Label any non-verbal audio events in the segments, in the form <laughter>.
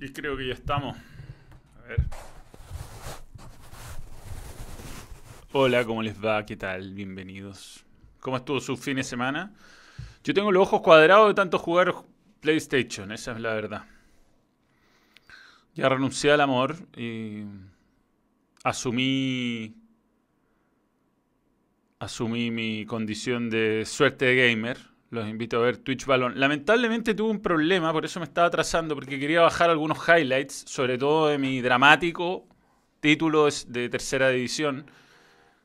Y creo que ya estamos. A ver. Hola, ¿cómo les va? ¿Qué tal? Bienvenidos. ¿Cómo estuvo su fin de semana? Yo tengo los ojos cuadrados de tanto jugar PlayStation, esa es la verdad. Ya renuncié al amor y asumí asumí mi condición de suerte de gamer los invito a ver Twitch Balón. Lamentablemente tuve un problema, por eso me estaba atrasando, porque quería bajar algunos highlights, sobre todo de mi dramático título de tercera división,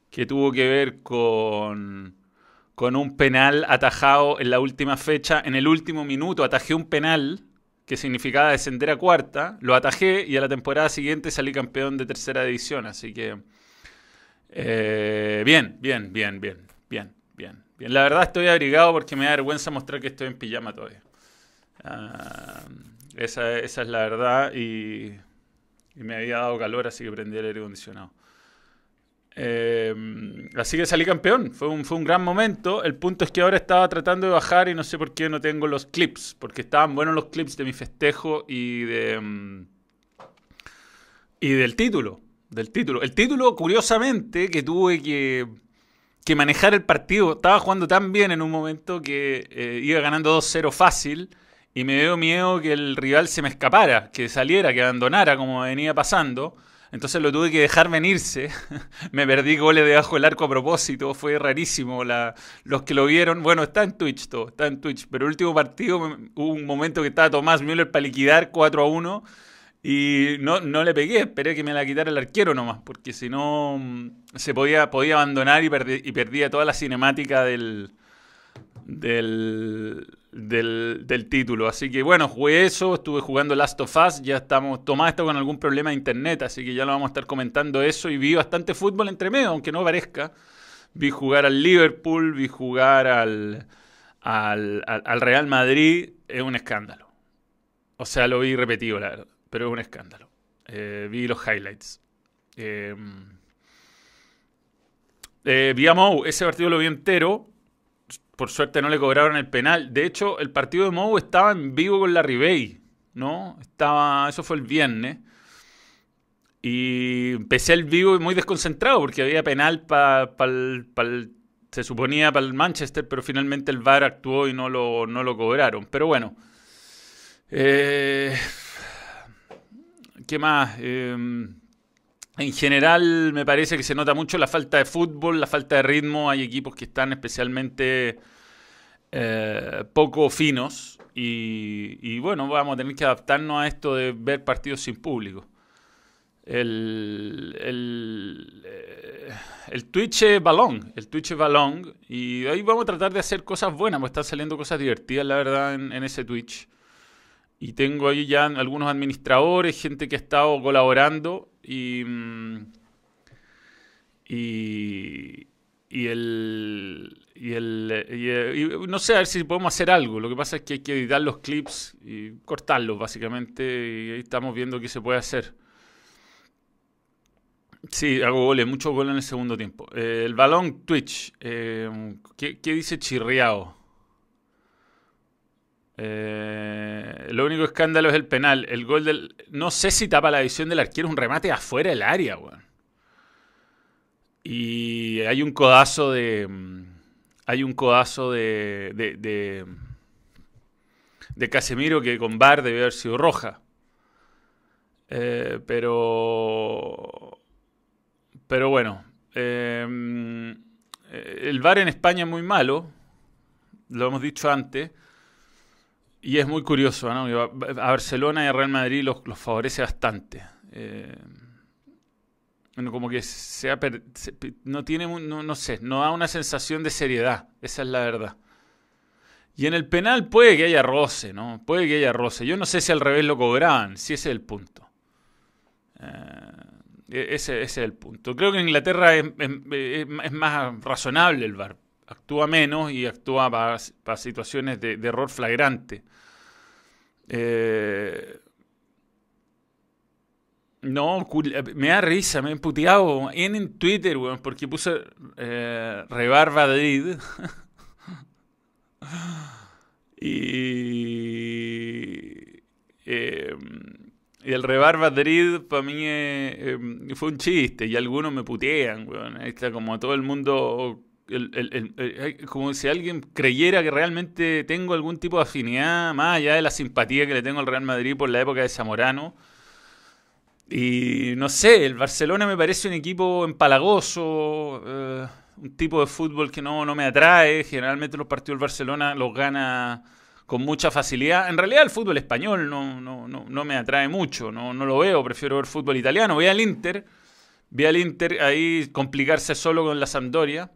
que tuvo que ver con, con un penal atajado en la última fecha. En el último minuto atajé un penal que significaba descender a cuarta, lo atajé y a la temporada siguiente salí campeón de tercera división. Así que... Eh, bien, bien, bien, bien, bien, bien. La verdad estoy abrigado porque me da vergüenza mostrar que estoy en pijama todavía. Ah, esa, es la verdad y, me había dado calor, así que prendí el aire acondicionado. Eh, así que salí campeón, fue un, fue un gran momento. El punto es que ahora estaba tratando de bajar y no sé por qué no tengo los clips, porque estaban buenos los clips de mi festejo y de mm, y del título, del título. El título, curiosamente, que tuve que que manejar el partido. Estaba jugando tan bien en un momento que eh, iba ganando 2-0 fácil y me dio miedo que el rival se me escapara, que saliera, que abandonara como venía pasando. Entonces lo tuve que dejar venirse. <laughs> me perdí goles debajo del arco a propósito. Fue rarísimo. La, los que lo vieron, bueno, está en Twitch todo, está en Twitch. Pero el último partido hubo un momento que estaba Tomás Müller para liquidar 4 a 1 y no, no le pegué, esperé que me la quitara el arquero nomás, porque si no mm, se podía, podía abandonar y, y perdía toda la cinemática del, del, del, título. Así que bueno, jugué eso, estuve jugando Last of Us, ya estamos, Tomás está con algún problema de internet, así que ya lo vamos a estar comentando eso y vi bastante fútbol entre medio, aunque no parezca. Vi jugar al Liverpool, vi jugar al, al, al Real Madrid, es un escándalo. O sea, lo vi repetido, la verdad pero es un escándalo. Eh, vi los highlights. Eh, eh, vi a Mou, ese partido lo vi entero. Por suerte no le cobraron el penal. De hecho, el partido de Mou estaba en vivo con la Ribey, ¿no? Estaba, eso fue el viernes. Y empecé el vivo muy desconcentrado porque había penal para se suponía para el Manchester, pero finalmente el VAR actuó y no lo, no lo cobraron. Pero bueno. Eh, ¿Qué más? Em, en general me parece que se nota mucho la falta de fútbol, la falta de ritmo. Hay equipos que están especialmente eh, poco finos y, bueno, vamos a tener que adaptarnos a esto de ver partidos sin público. El, el, eh, el Twitch es balón, el Twitch es balón y ahí vamos a tratar de hacer cosas buenas, porque están saliendo cosas divertidas, la verdad, en ese Twitch. Y tengo ahí ya algunos administradores, gente que ha estado colaborando y, mm, y, y el, y el no sé a ver si podemos hacer algo. Lo que pasa es que hay que editar los clips y cortarlos básicamente y ahí estamos viendo qué se puede hacer. Sí, hago goles, muchos goles en el segundo tiempo. Eh, el balón Twitch, eh, ¿qué, ¿qué, dice Chirriao? Eh, lo único escándalo es el penal. El gol del. No sé si tapa la visión del arquero, un remate afuera del área, weón. Y hay un codazo de. Mm, hay un codazo de. de, de, Casemiro que con Bar debe haber sido roja. Eh, pero. Pero bueno. Eh, mm, el VAR en España es muy malo. Lo hemos dicho antes. Y es muy curioso, ¿no? A Barcelona y a Real Madrid los, favorece bastante. Eh, como que se, no tiene, no, sé, no da una sensación de seriedad, esa es la verdad. Y en el penal puede que haya roce, ¿no? Puede que haya roce. Yo no sé si al revés lo cobraban, si ese es el punto. Eh, e-, ese, es el punto. Creo que en Inglaterra es, más razonable el VAR. Actúa menos y actúa para, situaciones de error flagrante. Eh, no, me da risa, me he puteado en, en Twitter, porque puse eh, Rebar <laughs> y. Eh, y el Rebar Madrid para mí eh, eh, fue un chiste y algunos me putean, weón. Ahí está como todo el mundo, como si alguien creyera que realmente tengo algún tipo de afinidad, más allá de la simpatía que le tengo al Real Madrid por la época de Zamorano. Y no sé, el Barcelona me parece un equipo empalagoso, eh, un tipo de fútbol que no, no me atrae. Generalmente los partidos del Barcelona los gana con mucha facilidad. En realidad el fútbol español no, no, no, no me atrae mucho, no, no lo veo, prefiero ver fútbol italiano. Voy al Inter, vi al Inter ahí complicarse solo con la Sampdoria.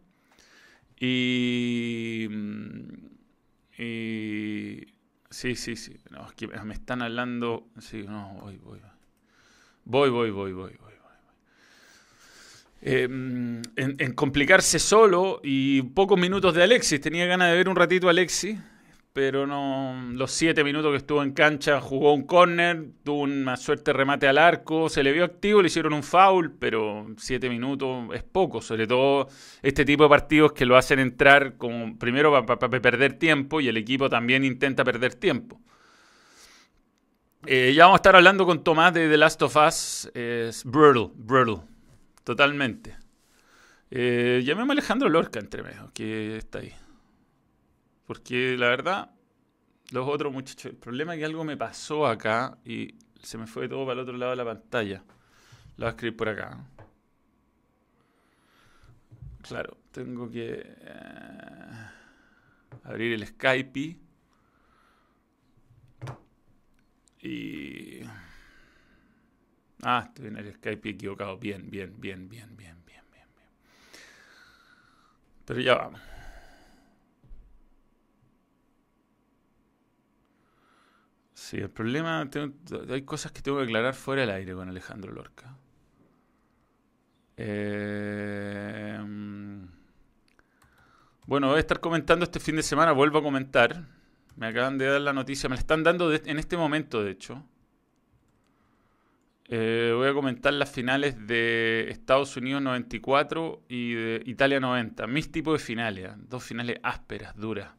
Y, y sí, sí, sí. No, me están hablando. Sí, no, voy, voy. Voy, voy, voy, voy, voy. en, en, complicarse solo y pocos minutos de Alexis. Tenía ganas de ver un ratito a Alexis pero no los siete minutos que estuvo en cancha jugó un córner, tuvo una suerte remate al arco, se le vio activo, le hicieron un foul, pero siete minutos es poco, sobre todo este tipo de partidos que lo hacen entrar como primero para perder tiempo y el equipo también intenta perder tiempo. Eh, ya vamos a estar hablando con Tomás de The Last of Us, es brutal, brutal, totalmente. Eh, llamemos a Alejandro Lorca entre medio, que está ahí. Porque la verdad, los otros muchachos, el problema es que algo me pasó acá y se me fue todo para el otro lado de la pantalla. Lo voy a escribir por acá. Claro, tengo que eh, abrir el Skype y... Ah, estoy en el Skype equivocado. Bien, bien, bien, bien, bien, bien, bien, bien. Pero ya vamos. Sí, el problema, hay cosas que tengo que aclarar fuera del aire con Alejandro Lorca. Eh, bueno, voy a estar comentando este fin de semana, vuelvo a comentar. Me acaban de dar la noticia, me la están dando en este momento, de hecho. Eh, voy a comentar las finales de Estados Unidos 94 y de Italia 90. Mis tipos de finales, dos finales ásperas, duras.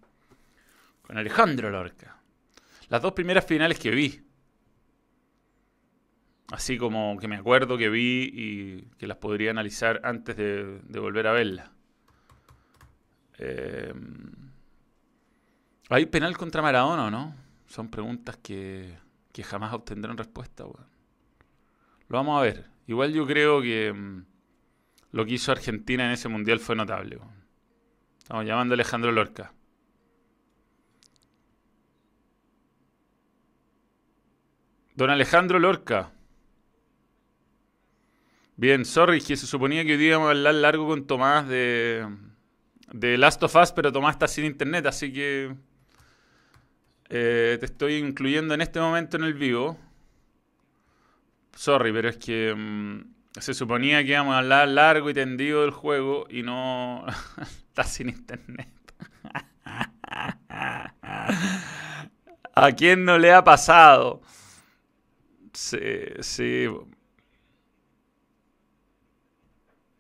Con Alejandro Lorca. Las dos primeras finales que vi. Así como que me acuerdo que vi y que las podría analizar antes de, volver a verlas. Eh, ¿Hay penal contra Maradona o no? Son preguntas que, que jamás obtendrán respuesta. Lo vamos a ver. Igual yo creo que mm, lo que hizo Argentina en ese mundial fue notable. Estamos llamando a Alejandro Lorca. Don Alejandro Lorca. Bien, sorry, que se suponía que hoy íbamos a hablar largo con Tomás de, de Last of Us, pero Tomás está sin internet, así que eh, te estoy incluyendo en este momento en el vivo. Sorry, pero es que mm, se suponía que íbamos a hablar largo y tendido del juego y no <laughs> está sin internet. <laughs> ¿A quién no le ha pasado? Sí, sí.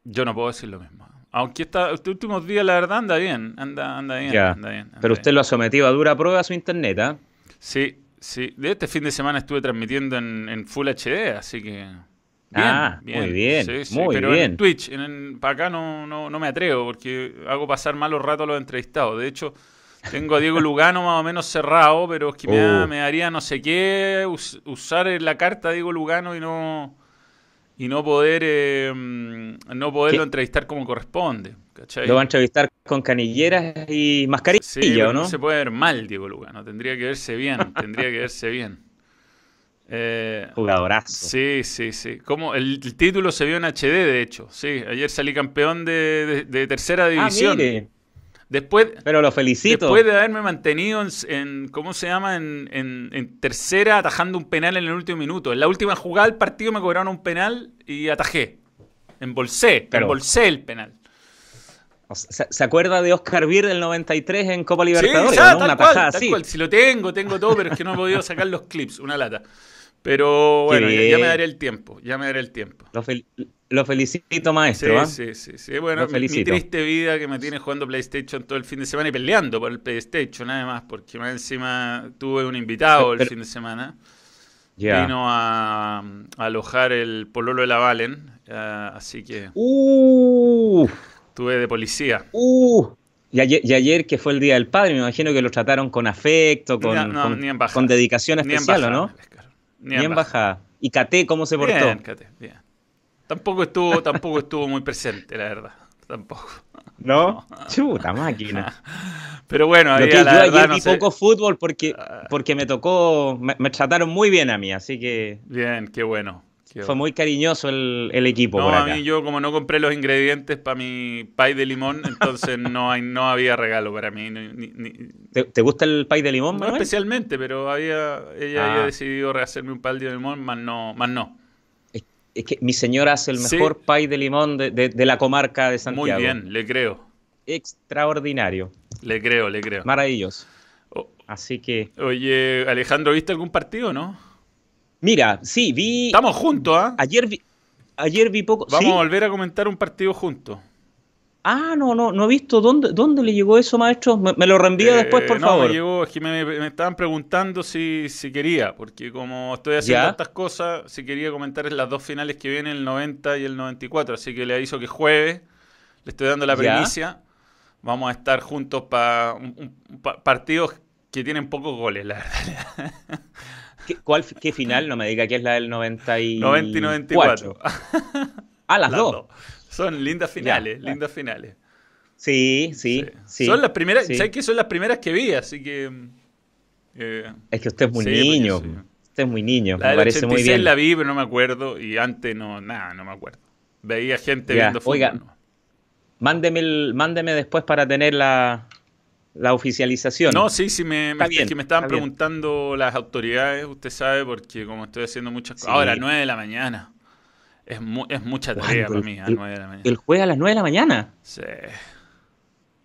Yo no puedo decir lo mismo. Aunque esta, estos últimos días, la verdad, anda bien. Anda, anda bien. Anda bien Pero usted lo ha sometido a dura prueba a su internet, ¿ah? Sí, sí. De este fin de semana estuve transmitiendo en, Full HD, así que. ah, muy bien. muy pero bien. en Twitch, en, para acá no, no, no me atrevo porque hago pasar malos ratos a los entrevistados. De hecho, tengo a Diego Lugano más o menos cerrado, pero es que me, oh. daría no sé qué usar la carta Diego Lugano y no y no poder eh, no poderlo entrevistar como corresponde. Lo va a entrevistar con canilleras y mascarilla, sí, ¿o no? No se puede ver mal Diego Lugano, tendría que verse bien, <laughs> tendría que verse bien. Eh, Jugadorazo. Sí, sí, sí. Como el, título se vio en HD, de hecho. Sí, ayer salí campeón de, tercera ah, división. Después, Pero lo felicito. Después de haberme mantenido en, ¿cómo se llama? En, tercera, atajando un penal en el último minuto. En la última jugada del partido me cobraron un penal y atajé. Embolsé, embolsé el penal. ¿Se, acuerda de Oscar Bir del 93 en Copa Libertadores? Sí, Una cual, tal Si lo tengo, tengo todo, pero es que no he podido sacar los clips, una lata. Pero bueno, ya, me daré el tiempo, ya me daré el tiempo. Lo, lo felicito, maestro. Sí, ¿ah? sí, sí, Bueno, mi, triste vida que me tiene jugando PlayStation todo el fin de semana y peleando por el PlayStation, nada más, porque más encima tuve un invitado el fin de semana. Ya. Vino a, a alojar el pololo de la Valen, eh, así que Uh, tuve de policía. uh. Y ayer, y ayer, que fue el Día del Padre, me imagino que lo trataron con afecto, con, Ni- no, con, con dedicación especial, ¿o embajada, Ni embajada. ¿Y Caté cómo se portó? Bien, Cate, bien. Tampoco estuvo, tampoco estuvo muy presente, la verdad. Tampoco. ¿No? Chuta máquina. Pero bueno, ahí yo la ayer no vi sé. poco fútbol porque, Ah. porque me tocó, me, me trataron muy bien a mí, así que Bien, qué bueno. Qué fue muy cariñoso el, el equipo No, por a mí yo como no compré los ingredientes para mi pie de limón, <laughs> entonces no hay, no había regalo para mí. ni- ni- ni- ¿Te, te gusta el pay de limón, no Manuel? especialmente, pero había, ella Ah. había decidido rehacerme un pie de limón, más no, más no. Es, es que mi señora hace el Sí. mejor pay de limón de, de- de la comarca de Santiago. Muy bien, le creo, Extraordinario, le creo, le creo. maravilloso. Así que, Oye, Alejandro, ¿viste algún partido, no? Mira, sí, vi... Estamos juntos, ¿ah? Ayer vi, ayer vi poco... Vamos ¿sí? a volver a comentar un partido juntos. Ah, no, no, no he visto. ¿Dónde, dónde le llegó eso, maestro? Me, me lo reenvía Eh, después, por no, favor. me llegó, es que me, me estaban preguntando si, si quería, porque como estoy haciendo Ya. tantas cosas, si quería comentar las dos finales que vienen, el 90 y el 94. Así que le aviso que jueves le estoy dando la Ya. primicia. Vamos a estar juntos para partidos que tienen pocos goles, la verdad. <laughs> ¿Qué, cuál, ¿Qué final? No me diga que es la del 90 y... 90 y 94. Ah, las, Las dos. dos. Son lindas finales, Ya. lindas finales. Sí, sí, sí. Son las primeras, sí. ¿sabes que son las primeras que vi? Así que... eh, Es que usted es muy Sí, niño. Usted es muy niño. La me parece muy 86 bien. la vi, pero no me acuerdo. Y antes no, nada, no me acuerdo. Veía gente Ya, viendo fútbol. oiga. Mándeme, el- mándeme después para tener la, la oficialización. No, sí, sí, me, Está me- bien, es que me estaban está bien. preguntando las autoridades, usted sabe, porque como estoy haciendo muchas cosas. Sí. Ahora, 9 de la mañana. Es, mu- es mucha tarea para mí, a El- 9 de la mañana. El jueves a las 9 de la mañana. Sí.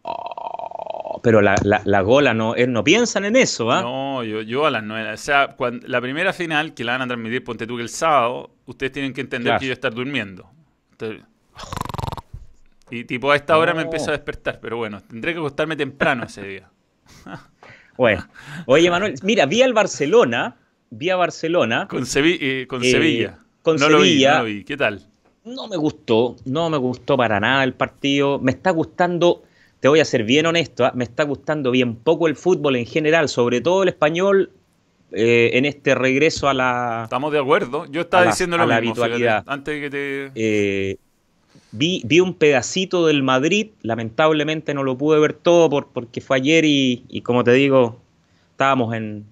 Oh, pero la, la, la gola no, eh, no piensan en eso, ¿ah? No, yo, yo a las 9. O sea, cuando, la primera final que la van a transmitir, ponte tú que el sábado, ustedes tienen que entender Claro. que yo estar durmiendo. Entonces, y tipo a esta hora me empiezo a despertar, pero bueno, tendré que acostarme temprano ese día. <laughs> Bueno, oye Manuel, mira, vi al Barcelona, vi a Barcelona, Con, Sevi- eh, con Eh, Sevilla. con no Lo vi, Sevilla. no lo vi. ¿Qué tal? no me gustó, no me gustó para nada el partido, me está gustando, te voy a ser bien honesto, ¿ah? me está gustando bien poco el fútbol en general, sobre todo el español, eh, en este regreso a la... Estamos de acuerdo. Yo estaba la- diciendo lo mismo, fíjate, antes de que te... eh, vi, vi un pedacito del Madrid, lamentablemente no lo pude ver todo por, porque fue ayer y, como te digo, estábamos en...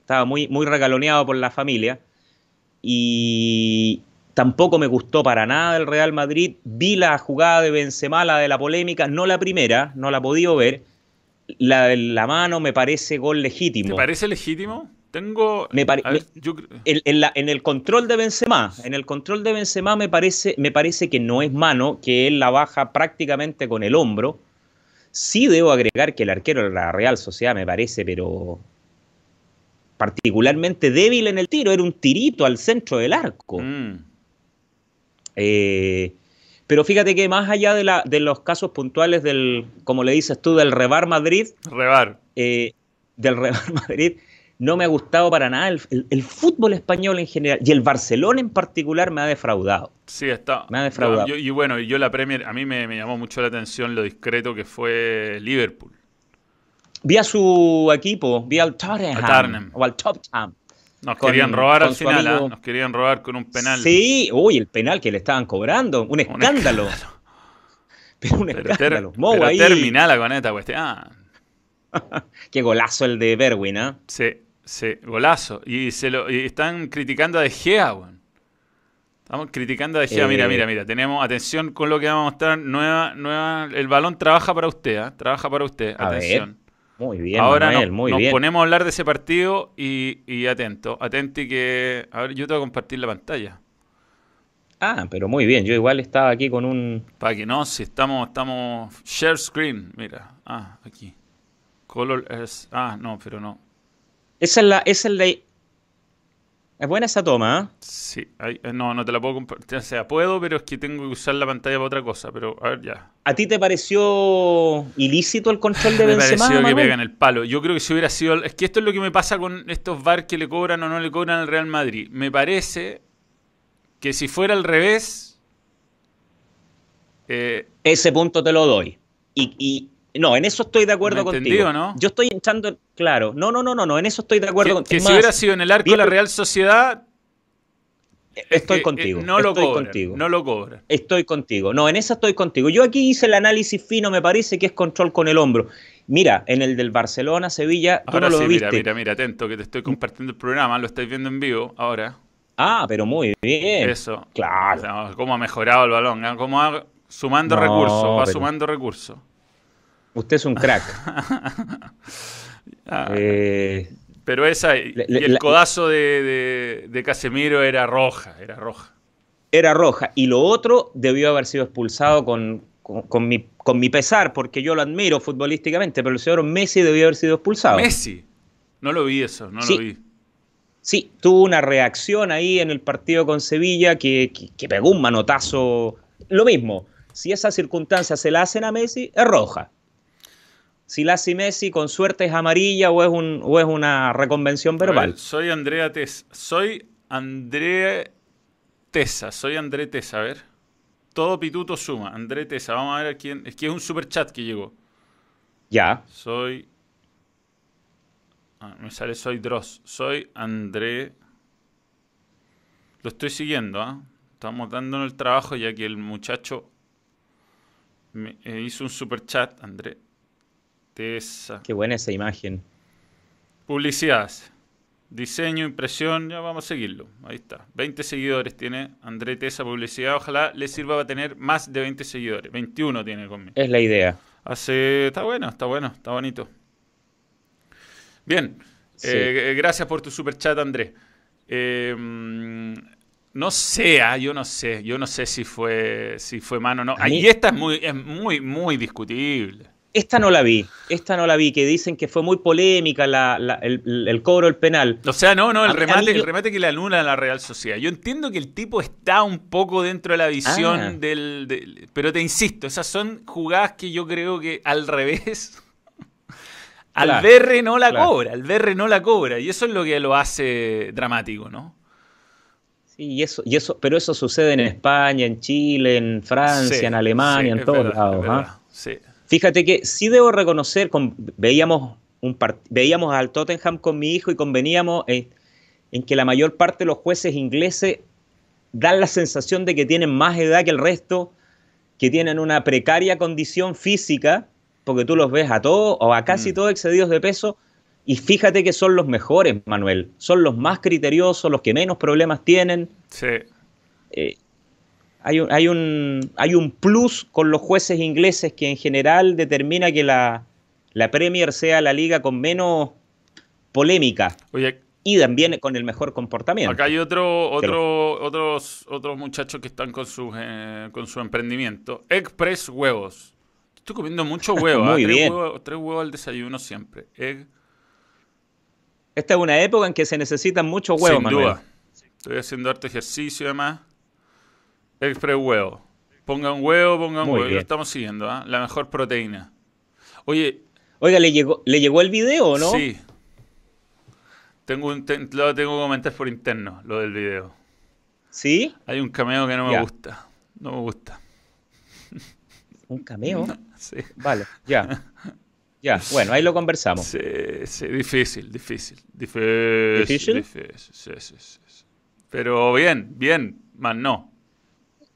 Estaba muy, muy regaloneado por la familia y tampoco me gustó para nada el Real Madrid. Vi la jugada de Benzema, la de la polémica, no la primera, no la he podido ver. La de la mano me parece gol ¿Te legítimo. parece legítimo? Tengo... Me pare- a ver, me- yo- En, en la- en el control de Benzema, en el control de Benzema me parece, me parece que no es mano, que él la baja prácticamente con el hombro. Sí debo agregar que el arquero de la Real Sociedad me parece, pero particularmente débil en el tiro, era un tirito al centro del arco. Mm. Eh, pero fíjate que más allá de, la- de los casos puntuales del, como le dices tú, del Rebar Madrid, Rebar. eh, del Real <laughs> Madrid no me ha gustado para nada el, el- el fútbol español en general y el Barcelona en particular me ha defraudado. Sí, está. Me ha defraudado. Yo- y bueno, yo la Premier, a mí me, me llamó mucho la atención lo discreto que fue Liverpool. Vi a su equipo, vi al Tottenham, Tottenham. o al Tottenham. Nos Con- querían robar al final, ¿ah? amigo- Nos querían robar con un penal. Sí, uy, el penal que le estaban cobrando, un Un escándalo. Pero un Pero, ter- escándalo. Mou pero ahí, terminala con esta cuestión. <laughs> Qué golazo el de Berwin, ¿ah? sí, sí, golazo. Y, se lo, y están criticando a De Gea, weón. Estamos criticando a De Gea. Eh. Mira, mira, mira. Tenemos, atención con lo que vamos a mostrar. Nueva, nueva, el balón trabaja para usted, ¿ah? Trabaja para usted. A ver, atención. Muy bien, Ahora Manuel, nos, muy nos bien. ponemos a hablar de ese partido y, y atento, atenti que... A ver, yo te voy a compartir la pantalla. Ah, pero muy bien, yo igual estaba aquí con un... Para que no, si estamos, estamos... Share screen, mira. Ah, aquí. Color es... Ah, no, pero no. Esa es la, esa es la, Es buena esa toma, ¿eh? Sí, no, no te la puedo compartir. O sea, puedo, pero es que tengo que usar la pantalla para otra cosa. Pero, a ver, ya. ¿A ti te pareció ilícito el control de <laughs> Me Benzema? pareció que pegan el palo. Yo creo que si hubiera sido. Es que esto es lo que me pasa con estos VAR que le cobran o no le cobran al Real Madrid. Me parece que si fuera al revés. eh, Ese punto te lo doy. Y, y- no, en eso estoy de acuerdo ¿Me contigo. no? Yo estoy echando, claro, no, no, no, no, no, en eso estoy de acuerdo que, contigo. que si más, hubiera sido en el arco de la Real Sociedad. estoy eh, contigo. eh, no lo estoy cobran. contigo. No lo cobran. Estoy contigo. No, en esa estoy contigo. Yo aquí hice el análisis fino, me parece que es control con el hombro. Mira, en el del Barcelona, Sevilla, tú Ahora no lo sí, viste. mira, mira, mira, atento, que te estoy compartiendo el programa, lo estáis viendo en vivo ahora. Ah, pero muy bien. Eso. Claro. O sea, cómo ha mejorado el balón, ¿eh? cómo ha sumando No, recursos, va pero- sumando recursos. Usted es un crack. <laughs> Ah, Eh, pero esa, y le- el la- codazo de, de- de Casemiro era roja, era roja. era roja. Y lo otro debió haber sido expulsado con, con, con mi, con mi pesar, porque yo lo admiro futbolísticamente, pero el señor Messi debió haber sido expulsado. Messi, no lo vi eso, no Sí. lo vi. Sí, tuvo una reacción ahí en el partido con Sevilla que, que- que pegó un manotazo. Lo mismo, si esa circunstancia se la hacen a Messi, es roja. Si la Messi, con suerte es amarilla o es, un, o es una reconvención ver, verbal. soy Andrea Tesa, soy André Tesa, soy André Tesa, a ver. Todo pituto suma, André Tesa, vamos a ver a quién, es que es un super chat que llegó. Ya, Soy. Ah, me sale soy Dross. Soy André. Lo estoy siguiendo, ¿ah? Estamos dándonos el trabajo ya que el muchacho me eh, hizo un super chat, André. Tesa. qué buena esa imagen. Publicidades. Diseño, impresión, ya vamos a seguirlo. Ahí está. 20 seguidores tiene André Tesa Publicidad. Ojalá le sirva para tener más de 20 seguidores. 21 tiene conmigo. Es la idea. Hace. Está bueno, está bueno, está bonito. Bien. Sí. Eh, eh, gracias por tu super chat, Andrés. Eh, mm, no sé, ah, yo no sé. Yo no sé si fue, si fue mano o no. A Ah, mí- y esta es muy, es muy, muy discutible. Esta no la vi, esta no la vi, que dicen que fue muy polémica la- la- el, el cobro del penal. O sea, no, no, el A mí- a remate, mí el remate que le anula a la Real Sociedad. Yo entiendo que el tipo está un poco dentro de la visión Ah. del, del- Pero te insisto, esas son jugadas que yo creo que al revés. <laughs> Al BR no la claro. cobra, al BR no la cobra. Y eso es lo que lo hace dramático, ¿no? Sí, y eso, y eso, pero eso sucede en España, en Chile, en Francia, Sí, en Alemania, sí, en todos verdad, lados. verdad, sí. Fíjate que sí debo reconocer, con- veíamos, un part- veíamos al Tottenham con mi hijo y conveníamos en, en que la mayor parte de los jueces ingleses dan la sensación de que tienen más edad que el resto, que tienen una precaria condición física, porque tú los ves a todos o a casi Mm. todos excedidos de peso, y fíjate que son los mejores, Manuel, son los más criteriosos, los que menos problemas tienen. Sí. Eh, hay, un, hay, un, hay un plus con los jueces ingleses que en general determina que la, la Premier sea la liga con menos polémica Oye, y también con el mejor comportamiento. acá hay otro, otro, otros, otros muchachos que están con su, eh, con su emprendimiento. Express Huevos. Estoy comiendo mucho <laughs> huevo. ¿ah? Muy tres, bien. Huevos, tres huevos al desayuno siempre. Egg Esta es una época en que se necesitan muchos huevos, Sin Manuel. duda. Estoy haciendo harto ejercicio además. Express huevo. Pongan huevo, pongan Muy huevo. bien. Lo estamos siguiendo, ¿ah? La mejor proteína. Oye, Oiga, ¿le llegó, ¿le llegó el video o no? sí. Tengo un, te- lo tengo que comentar por interno, lo del video. ¿Sí? Hay un cameo que no me Ya. gusta. No me gusta. Un cameo. Sí. Vale, ya. Ya, bueno, ahí lo conversamos. Sí, sí, difícil, difícil. Difícil. ¿Difícil? difícil, sí, sí, sí, sí. Pero bien, bien, más no.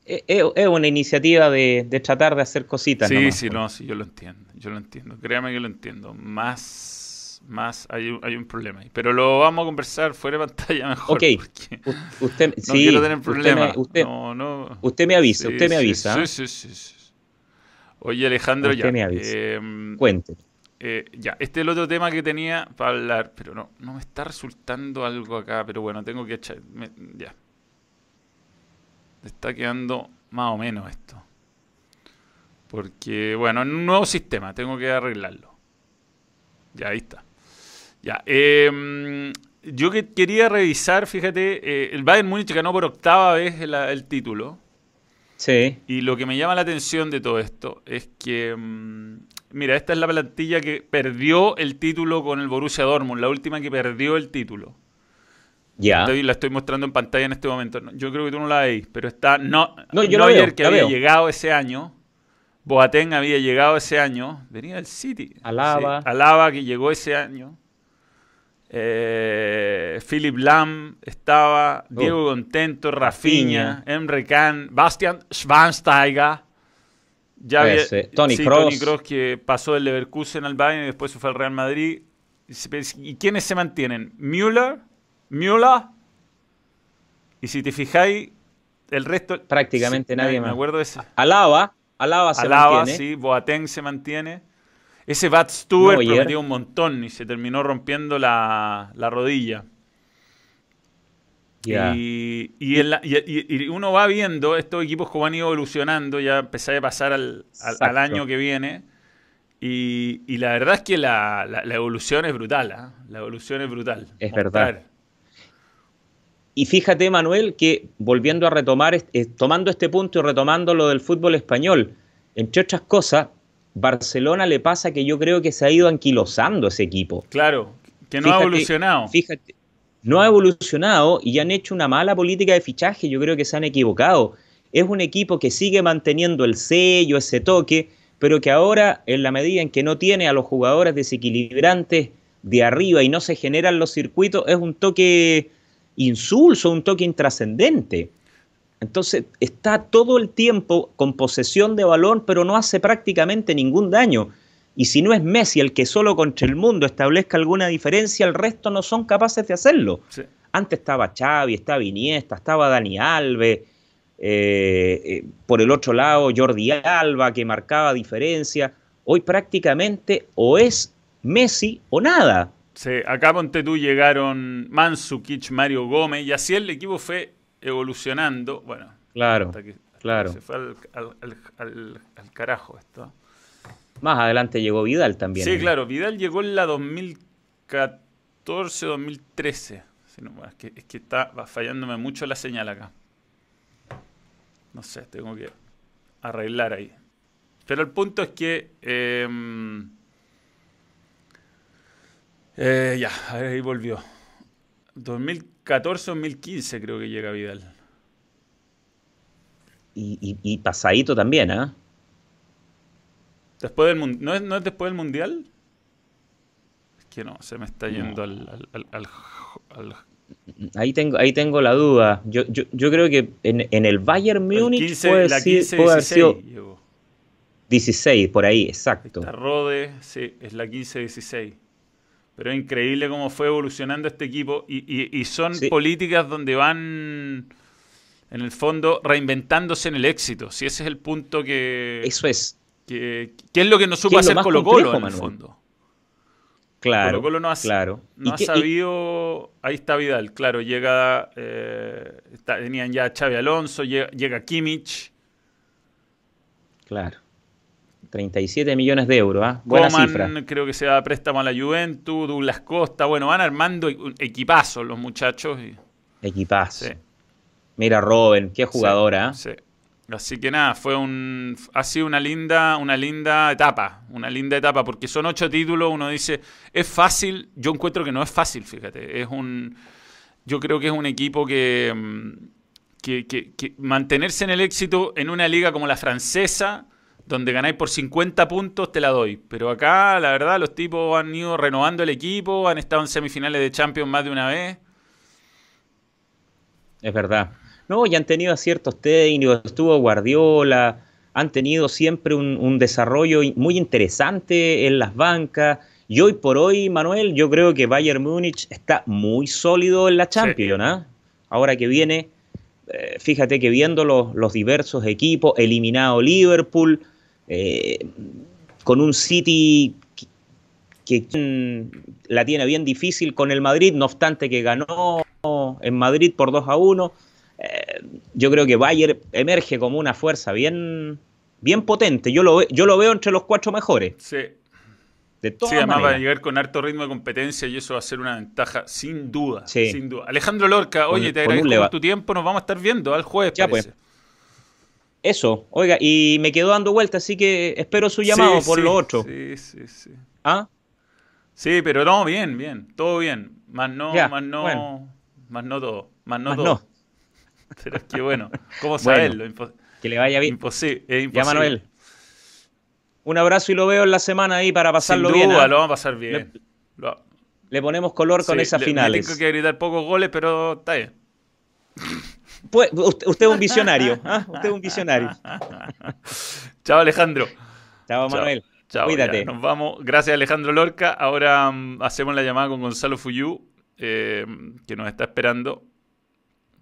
Es, es- es una iniciativa de, de tratar de hacer cositas. Sí, nomás. sí, no, sí, yo lo entiendo, yo lo entiendo. Créame que lo entiendo. Más, más hay un, hay un problema ahí. Pero lo vamos a conversar fuera de pantalla <laughs> mejor. Ok. U- Usted, no sí, quiero tener usted me- problemas. Usted, no, no. usted me avisa, Sí, usted me sí, avisa. Sí, ¿eh? sí, sí, sí. Oye, Alejandro, Usted ya. me avisa. eh, Cuente. eh, ya, este es el otro tema que tenía para hablar, pero no, no me está resultando algo acá, pero bueno, tengo que echar. me- ya. Está quedando más o menos esto. Porque, bueno, en un nuevo sistema, tengo que arreglarlo. Ya, ahí está. Ya. eh, yo que quería revisar, fíjate, eh, el Bayern Múnich ganó por octava vez el, el, título. Sí. Y lo que me llama la atención de todo esto es que, mm, mira, esta es la plantilla que perdió el título con el Borussia Dortmund, la última que perdió el título. Ya. La estoy mostrando en pantalla en este momento. Yo creo que tú no la veis, pero está no, no yo Neuer, que había llegado ese año. Boateng había llegado ese año. Venía del City. Alaba. Alaba que llegó ese año. Eh, Philip Lam estaba. Oh. Diego Contento, Rafinha, Emre Can, Bastian Schwansteiger. Ya había, Tony sí, Kroos. Tony que pasó del Leverkusen al Bayern y después se fue al Real Madrid. ¿Y quiénes se mantienen? Müller Miula. Y si te fijáis, el resto. Prácticamente nadie me, acuerdo de ese. Alaba. Alaba se Alaba, mantiene. sí. Boateng se mantiene. Ese Bad Stewart prometió un montón y se terminó rompiendo la, rodilla. Y, y, uno va viendo estos equipos como han ido evolucionando, ya empecé a pasar al, año que viene. Y, la verdad es que la, evolución es brutal. ¿ah? La evolución es brutal. Es verdad. Y fíjate, Manuel, que volviendo a retomar, eh, tomando este punto y retomando lo del fútbol español, entre otras cosas, Barcelona le pasa que yo creo que se ha ido anquilosando ese equipo. Claro, que no ha evolucionado. Fíjate, no ha evolucionado y han hecho una mala política de fichaje, yo creo que se han equivocado. Es un equipo que sigue manteniendo el sello, ese toque, pero que ahora, en la medida en que no tiene a los jugadores desequilibrantes de arriba y no se generan los circuitos, es un toque insulso, un toque intrascendente. Entonces está todo el tiempo con posesión de balón, pero no hace prácticamente ningún daño. Y si no es Messi el que solo contra el mundo establezca alguna diferencia, el resto no son capaces de hacerlo. Antes estaba Xavi, estaba Iniesta, estaba Dani Alves, eh, eh, por el otro lado Jordi Alba que marcaba diferencia. Hoy prácticamente o es Messi o nada. Sí, acá ponte tú llegaron Mansukic, Mario Gómez, y así el equipo fue evolucionando. Bueno, claro, claro. Se fue al, carajo esto. Más adelante llegó Vidal también. Sí, ¿eh? claro, Vidal llegó en la 2014-2013. es, que, es que está fallándome mucho la señal acá. No sé, tengo que arreglar ahí. Pero el punto es que... Em, eh, ya, ahí volvió. 2014-2015 creo que llega Vidal. Y, pasadito también, ¿ah? Después del ¿No es, ¿No es después del Mundial? Es que no, se me está yendo al, Ahí tengo, ahí tengo la duda. Yo, yo, yo creo que en, el Bayern Múnich puede, la 15, puede 16 16, por ahí, exacto. La Rode, sí, es la 15-16. Pero es increíble cómo fue evolucionando este equipo y, son políticas donde van, en el fondo, reinventándose en el éxito. Si ese es el punto que... Eso es. Que, es lo que no supo hacer Colo Colo, en el fondo. Claro, Colo Colo no ha, claro. No ha sabido... Ahí está Vidal, claro, llega... Eh, tenían ya a Xavi Alonso, llega, llega Kimmich. Claro. 37 millones de euros, ¿ah? Buena cifra. creo que se da préstamo a la Juventus, Douglas Costa, bueno, van armando equipazos los muchachos. Y... Equipazo. Mira Robin, qué jugadora. Sí, Así que nada, fue un, ha sido una linda, una linda etapa, una linda etapa, porque son ocho títulos, uno dice, es fácil, yo encuentro que no es fácil, fíjate, es un, yo creo que es un equipo que, mm, que, que mantenerse en el éxito en una liga como la francesa, donde ganáis por 50 puntos, te la doy. Pero acá, la verdad, los tipos han ido renovando el equipo, han estado en semifinales de Champions más de una vez. Es verdad. No, y han tenido ciertos técnicos, estuvo Guardiola, han tenido siempre un, desarrollo muy interesante en las bancas. Y hoy por hoy, Manuel, yo creo que Bayern Múnich está muy sólido en la Champions. ¿ah? Ahora que viene, eh, fíjate que viendo los, los diversos equipos, eliminado Liverpool, eh, con un City que, la tiene bien difícil con el Madrid, no obstante que ganó en Madrid por 2 a 1. Eh, yo creo que Bayern emerge como una fuerza bien, bien potente. Yo lo, yo lo veo entre los cuatro mejores. Sí. De todas Sí, además va a llegar con harto ritmo de competencia y eso va a ser una ventaja, sin duda. Sí. Sin duda. Alejandro Lorca, oye, te con agradezco por tu tiempo. Nos vamos a estar viendo al jueves, Ya, parece. pues. Eso, oiga, y me quedó dando vuelta, así que espero su llamado Sí, por sí, lo otro. Sí, sí, sí. ¿Ah? Sí, pero no, bien, bien. Todo bien. Más no, Ya, más no, bueno. más no todo. Más no Más todo. no. <laughs> Pero es que bueno, ¿cómo Bueno. saberlo? Impo- Que le vaya bien. imposible, es imposible. Ya, Manuel. Un abrazo y lo veo en la semana ahí para pasarlo Sin bien. duda, ¿ah? lo vamos a pasar bien. Lo- Le ponemos color con sí, esas le- me finales. tengo que gritar pocos goles, pero está bien. Pues, usted, es un visionario. <laughs> ¿ah? Usted es un visionario. <laughs> Chao, Alejandro. Chao. Manuel. Chao, Cuídate. ya, nos vamos. Gracias, Alejandro Lorca. Ahora mm, hacemos la llamada con Gonzalo Fuyú, eh, que nos está esperando.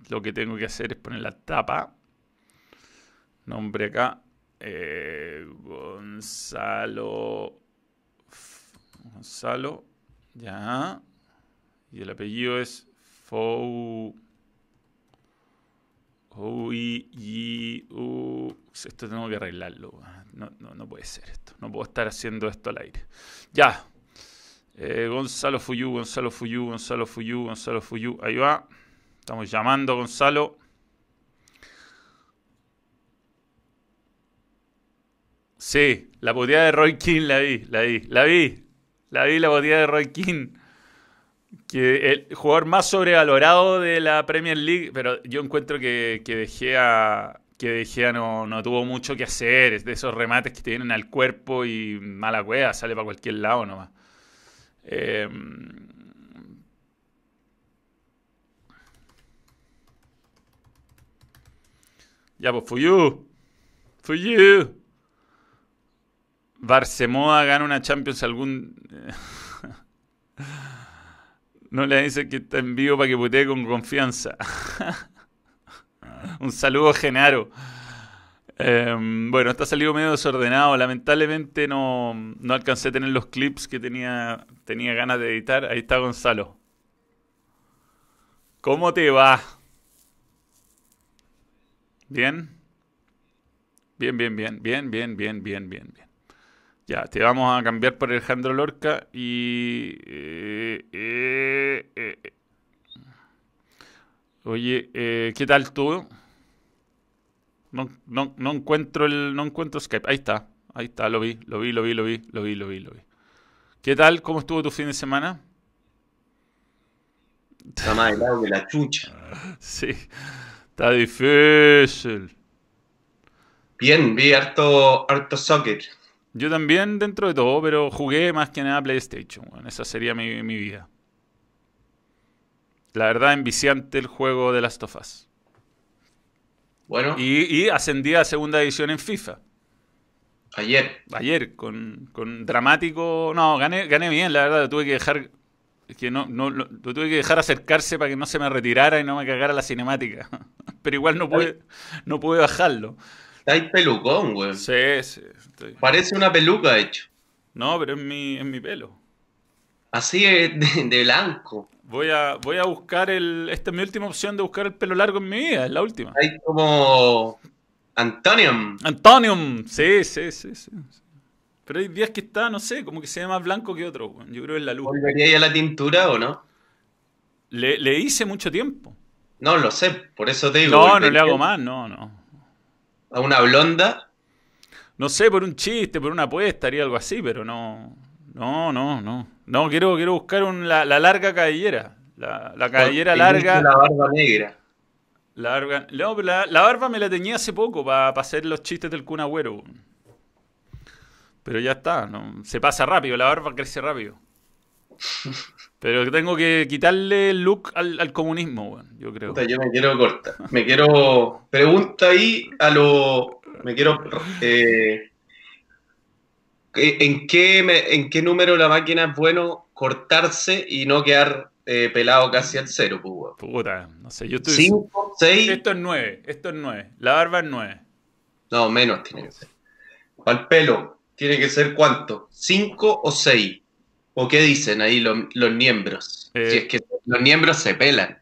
Lo que tengo que hacer es poner la tapa. Nombre acá. eh, Gonzalo. Gonzalo. Ya. Y el apellido es Fou. Uy, y, uh, esto tengo que arreglarlo. No, no, puede ser esto. No puedo estar haciendo esto al aire. Ya. Eh, Gonzalo Fuyú, Gonzalo Fuyú, Gonzalo Fuyú, Gonzalo Fuyú. Ahí va. Estamos llamando a Gonzalo. Sí, la boteada de Roy King la vi, la vi, la vi. La vi la boteada de Roy King que el jugador más sobrevalorado de la Premier League, pero yo encuentro que, que De que De no, no tuvo mucho que hacer, es de esos remates que te vienen al cuerpo y mala cueva, sale para cualquier lado nomás. Eh, ya, pues Fuyu. Fuyu. Barcemoa gana una Champions algún... <laughs> No le dice que está en vivo para que putee con confianza. <laughs> Un saludo, Genaro. Eh, bueno, está salido medio desordenado. Lamentablemente no, no alcancé a tener los clips que tenía, tenía ganas de editar. Ahí está Gonzalo. ¿Cómo te va? ¿Bien? Bien, bien, bien, bien, bien, bien, bien, bien, bien. Ya, te vamos a cambiar por Alejandro Lorca y... eh, eh, eh, eh. Oye, eh, ¿qué tal tú? No, no, no encuentro el, no encuentro Skype. Ahí está, ahí está, lo vi, lo vi, lo vi, lo vi, lo vi, lo vi, lo vi. ¿Qué tal? ¿Cómo estuvo tu fin de semana? Está más helado que la chucha. <laughs> Sí, está difícil. Bien, vi harto, harto soccer. Yo también dentro de todo, pero jugué más que nada PlayStation. Bueno, esa sería mi, mi vida. La verdad, enviciante el juego de Last of Us. Bueno, Y, y ascendí a segunda división en FIFA. ayer. Ayer, con, con dramático. No, gané, gané bien, la verdad. Lo tuve que dejar. que no, no, lo, lo tuve que dejar acercarse para que no se me retirara y no me cagara la cinemática. <laughs> Pero igual no pude, no pude bajarlo. Está ahí pelucón, güey. Sí, sí. estoy- Parece una peluca, de hecho. No, pero es mi, es mi pelo. Así <laughs> de- de blanco. Voy a, voy a buscar el. Esta es mi última opción de buscar el pelo largo en mi vida, es la última. Hay como Antonium. Antonium, sí, sí, sí, sí. Pero hay días que está, no sé, como que se ve más blanco que otro. Yo creo que es la luz. ¿Volvería a la tintura o no? Le, le hice mucho tiempo. No lo sé, por eso te digo. No, no ¿volvería le hago más, no, no. A una blonda. No sé, por un chiste, por una apuesta, haría algo así, pero no. No, no, no. No, quiero, quiero buscar un- la, la larga cabellera. La, la cabellera larga. La barba negra. La barba, no, pero la, la barba me la tenía hace poco para hacer los chistes del Kun Agüero. Pero ya está, ¿no? se pasa rápido, la barba crece rápido. <laughs> Pero tengo que quitarle el look al, al comunismo, weón, yo creo. Puta, yo me quiero cortar. Me quiero. Pregunta ahí a lo. Me quiero. eh, ¿En qué, me- ¿En qué número la máquina es bueno cortarse y no quedar eh, pelado casi al cero, pues, weón? Puta, no sé, yo estoy... ¿Cinco? ¿Seis? Esto es 9, esto es 9. La barba es 9. No, menos tiene que ser. El pelo, ¿tiene que ser cuánto? ¿Cinco o seis? ¿O qué dicen ahí los, los miembros? Eh. Si es que los miembros se pelan.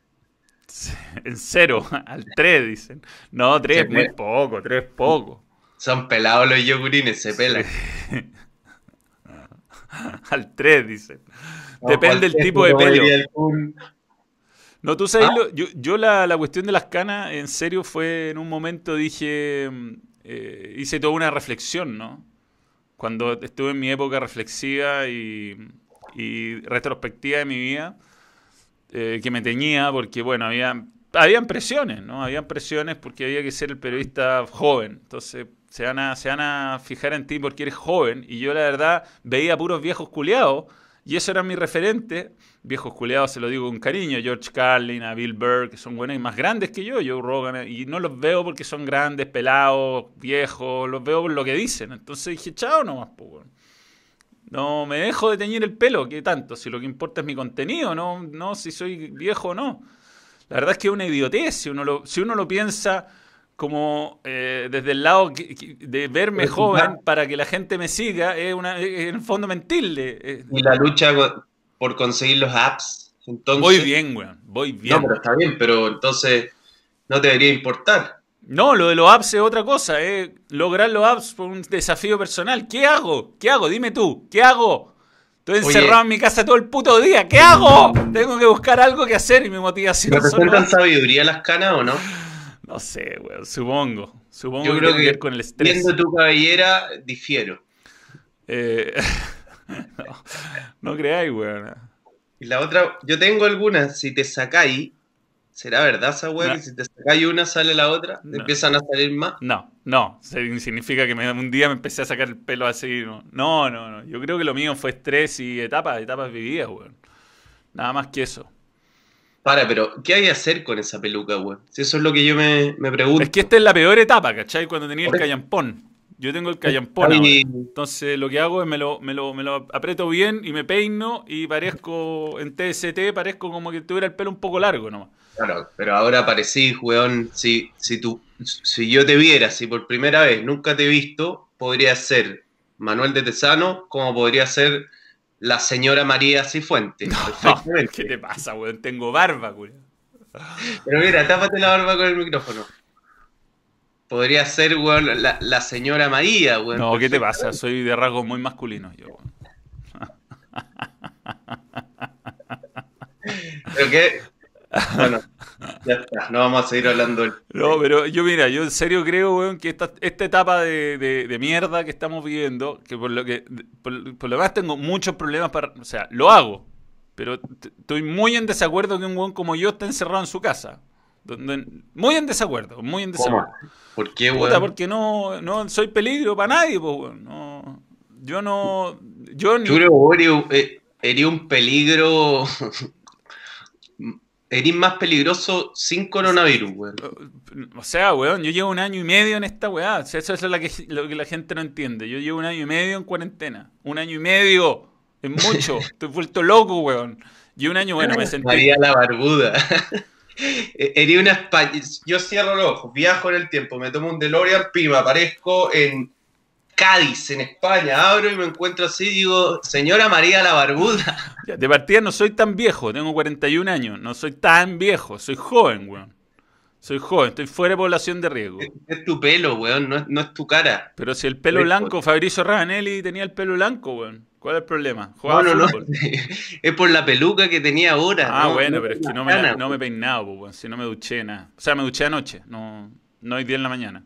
<laughs> En 0, al 3 dicen. No, 3 Se es muy poco, 3 es poco. Son pelados los yogurines, se pelan. <laughs> al 3, dice. Depende del tipo de pelo. No, tú sabes, ah. yo, yo la, la, cuestión de las canas, en serio, fue en un momento dije, mm, eh, hice toda una reflexión, ¿no? Cuando estuve en mi época reflexiva y, y retrospectiva de mi vida, eh, que me teñía porque, bueno, había, habían presiones, ¿no? Habían presiones porque había que ser el periodista joven. Entonces, se van a, se van a fijar en ti porque eres joven. Y yo, la verdad, veía puros viejos culiados y eso era mi referente. Viejos culeados, se lo digo con cariño. George Carlin, a Bill Burr, que son buenos y más grandes que yo. Joe Rogan. Y no los veo porque son grandes, pelados, viejos. Los veo por lo que dicen. Entonces dije, chao nomás, pues. No me dejo de teñir el pelo, ¿qué tanto? Si lo que importa es mi contenido, no, no si soy viejo o no. La verdad es que es una idiotez uno si uno lo piensa como eh, desde el lado de verme joven para que la gente me siga, es, una, en el fondo mentirle. Y la lucha por conseguir los apps, entonces... Voy bien, weón, voy bien. No, pero está bien, pero entonces no debería importar. No, lo de los apps es otra cosa, eh. Lograr los apps fue un desafío personal. ¿Qué hago? ¿Qué hago? Dime tú, ¿qué hago? Estoy encerrado en mi casa todo el puto día. ¿Qué hago? Tengo que buscar algo que hacer y mi motivación. ¿Representan sabiduría las canas o no? No sé, weón. Supongo. Supongo Yo creo que, que con el estrés. Viendo tu cabellera, difiero. Eh, <laughs> no, no creáis, weón. Y la otra, yo tengo algunas. Si te sacáis, ¿Será verdad esa que si te sacáis una sale la otra? ¿Empiezan a salir más? No, no. Significa que un día me empecé a sacar el pelo así. No, no, no. Yo creo que lo mío fue estrés y etapas, etapas vividas, weón. Nada más que eso. Para, pero ¿qué hay que hacer con esa peluca, weón? Si eso es lo que yo me, pregunto. Es que esta es la peor etapa, ¿cachai? Cuando tenía el callampón. Yo tengo el callampón Entonces lo que hago es me lo, me, lo, me lo aprieto bien y me peino y parezco en TST, parezco como que tuviera el pelo un poco largo nomás. Claro, pero ahora parecí, weón, si, si, tú, si yo te viera, si por primera vez nunca te he visto, podría ser Manuel de Tesano, como podría ser la señora María Cifuente. ¿Qué te pasa, weón? Tengo barba, weón. Pero mira, tápate la barba con el micrófono. Podría ser, weón, la, la señora María, weón. No, ¿qué te pasa? Soy de rasgos muy masculinos yo, weón. Pero qué, bueno, ya está, no vamos a seguir hablando. No, pero yo mira, yo en serio creo, weón, que esta, esta etapa de, mierda que estamos viviendo, que por lo que por, lo demás tengo muchos problemas para, o sea, lo hago, pero estoy muy en desacuerdo que un weón como yo esté encerrado en su casa. muy en desacuerdo, muy en desacuerdo. ¿Por qué, weón? porque no, no soy peligro para nadie, pues, weón. No, yo no, yo ni... Yo creo que eres un peligro Eres más peligroso sin coronavirus, weón. O sea, weón, yo llevo un año y medio en esta weá. eso es lo que, lo que la gente no entiende. Yo llevo un año y medio en cuarentena. Un año y medio. Es mucho. <laughs> Estoy vuelto loco, weón. Y un año, bueno, me sentí. María la barbuda. <laughs> Eres una Yo cierro los ojos, viajo en el tiempo, me tomo un DeLorean, pima, aparezco en Cádiz, en España, abro y me encuentro así, digo, señora María la Barbuda. <laughs> De partida no soy tan viejo, tengo 41 años, no soy tan viejo, soy joven, weón. Soy joven, estoy fuera de población de riesgo. Es, tu pelo, weón, no es, tu cara. Pero si el pelo blanco, Fabrizio Ravanelli tenía el pelo blanco, weón. ¿Cuál es el problema? no, no, no. <laughs> Es por la peluca que tenía ahora. Ah, bueno, pero es que no me, no me he peinado, weón. Si no me duché nada. O sea, me duché anoche, no, no hoy día en la mañana.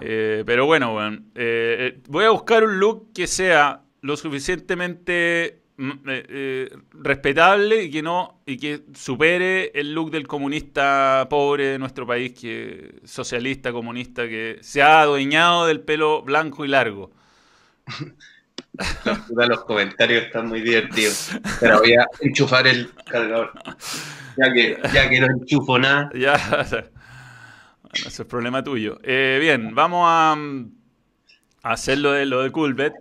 Eh, pero bueno, bueno eh, voy a buscar un look que sea lo suficientemente mm, eh, respetable y que no y que supere el look del comunista pobre de nuestro país, que socialista comunista que se ha adueñado del pelo blanco y largo. <laughs> Los, comentarios están muy divertidos. Pero voy a enchufar el cargador. Ya que, ya que no enchufo nada. <laughs> Ya, bueno, eso es problema tuyo. Eh, bien, vamos a, hacer lo de, lo de Coolbet,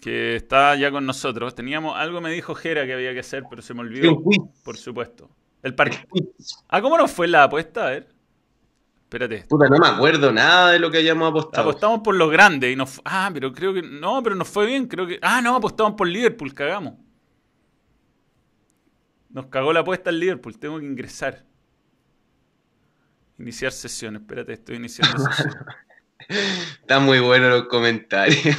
que está ya con nosotros. Teníamos, algo me dijo Jera que había que hacer, pero se me olvidó. Por supuesto. El Ah, ¿cómo nos fue la apuesta? A ver. Espérate. Puta, no me acuerdo nada de lo que hayamos apostado. Apostamos por lo grande y nos. Ah, pero creo que. No, pero nos fue bien. Creo que. Ah, no, apostamos por Liverpool, cagamos. Nos cagó la apuesta el Liverpool. Tengo que ingresar. Iniciar sesión, espérate, estoy iniciando sesión. <laughs> Están muy buenos los comentarios.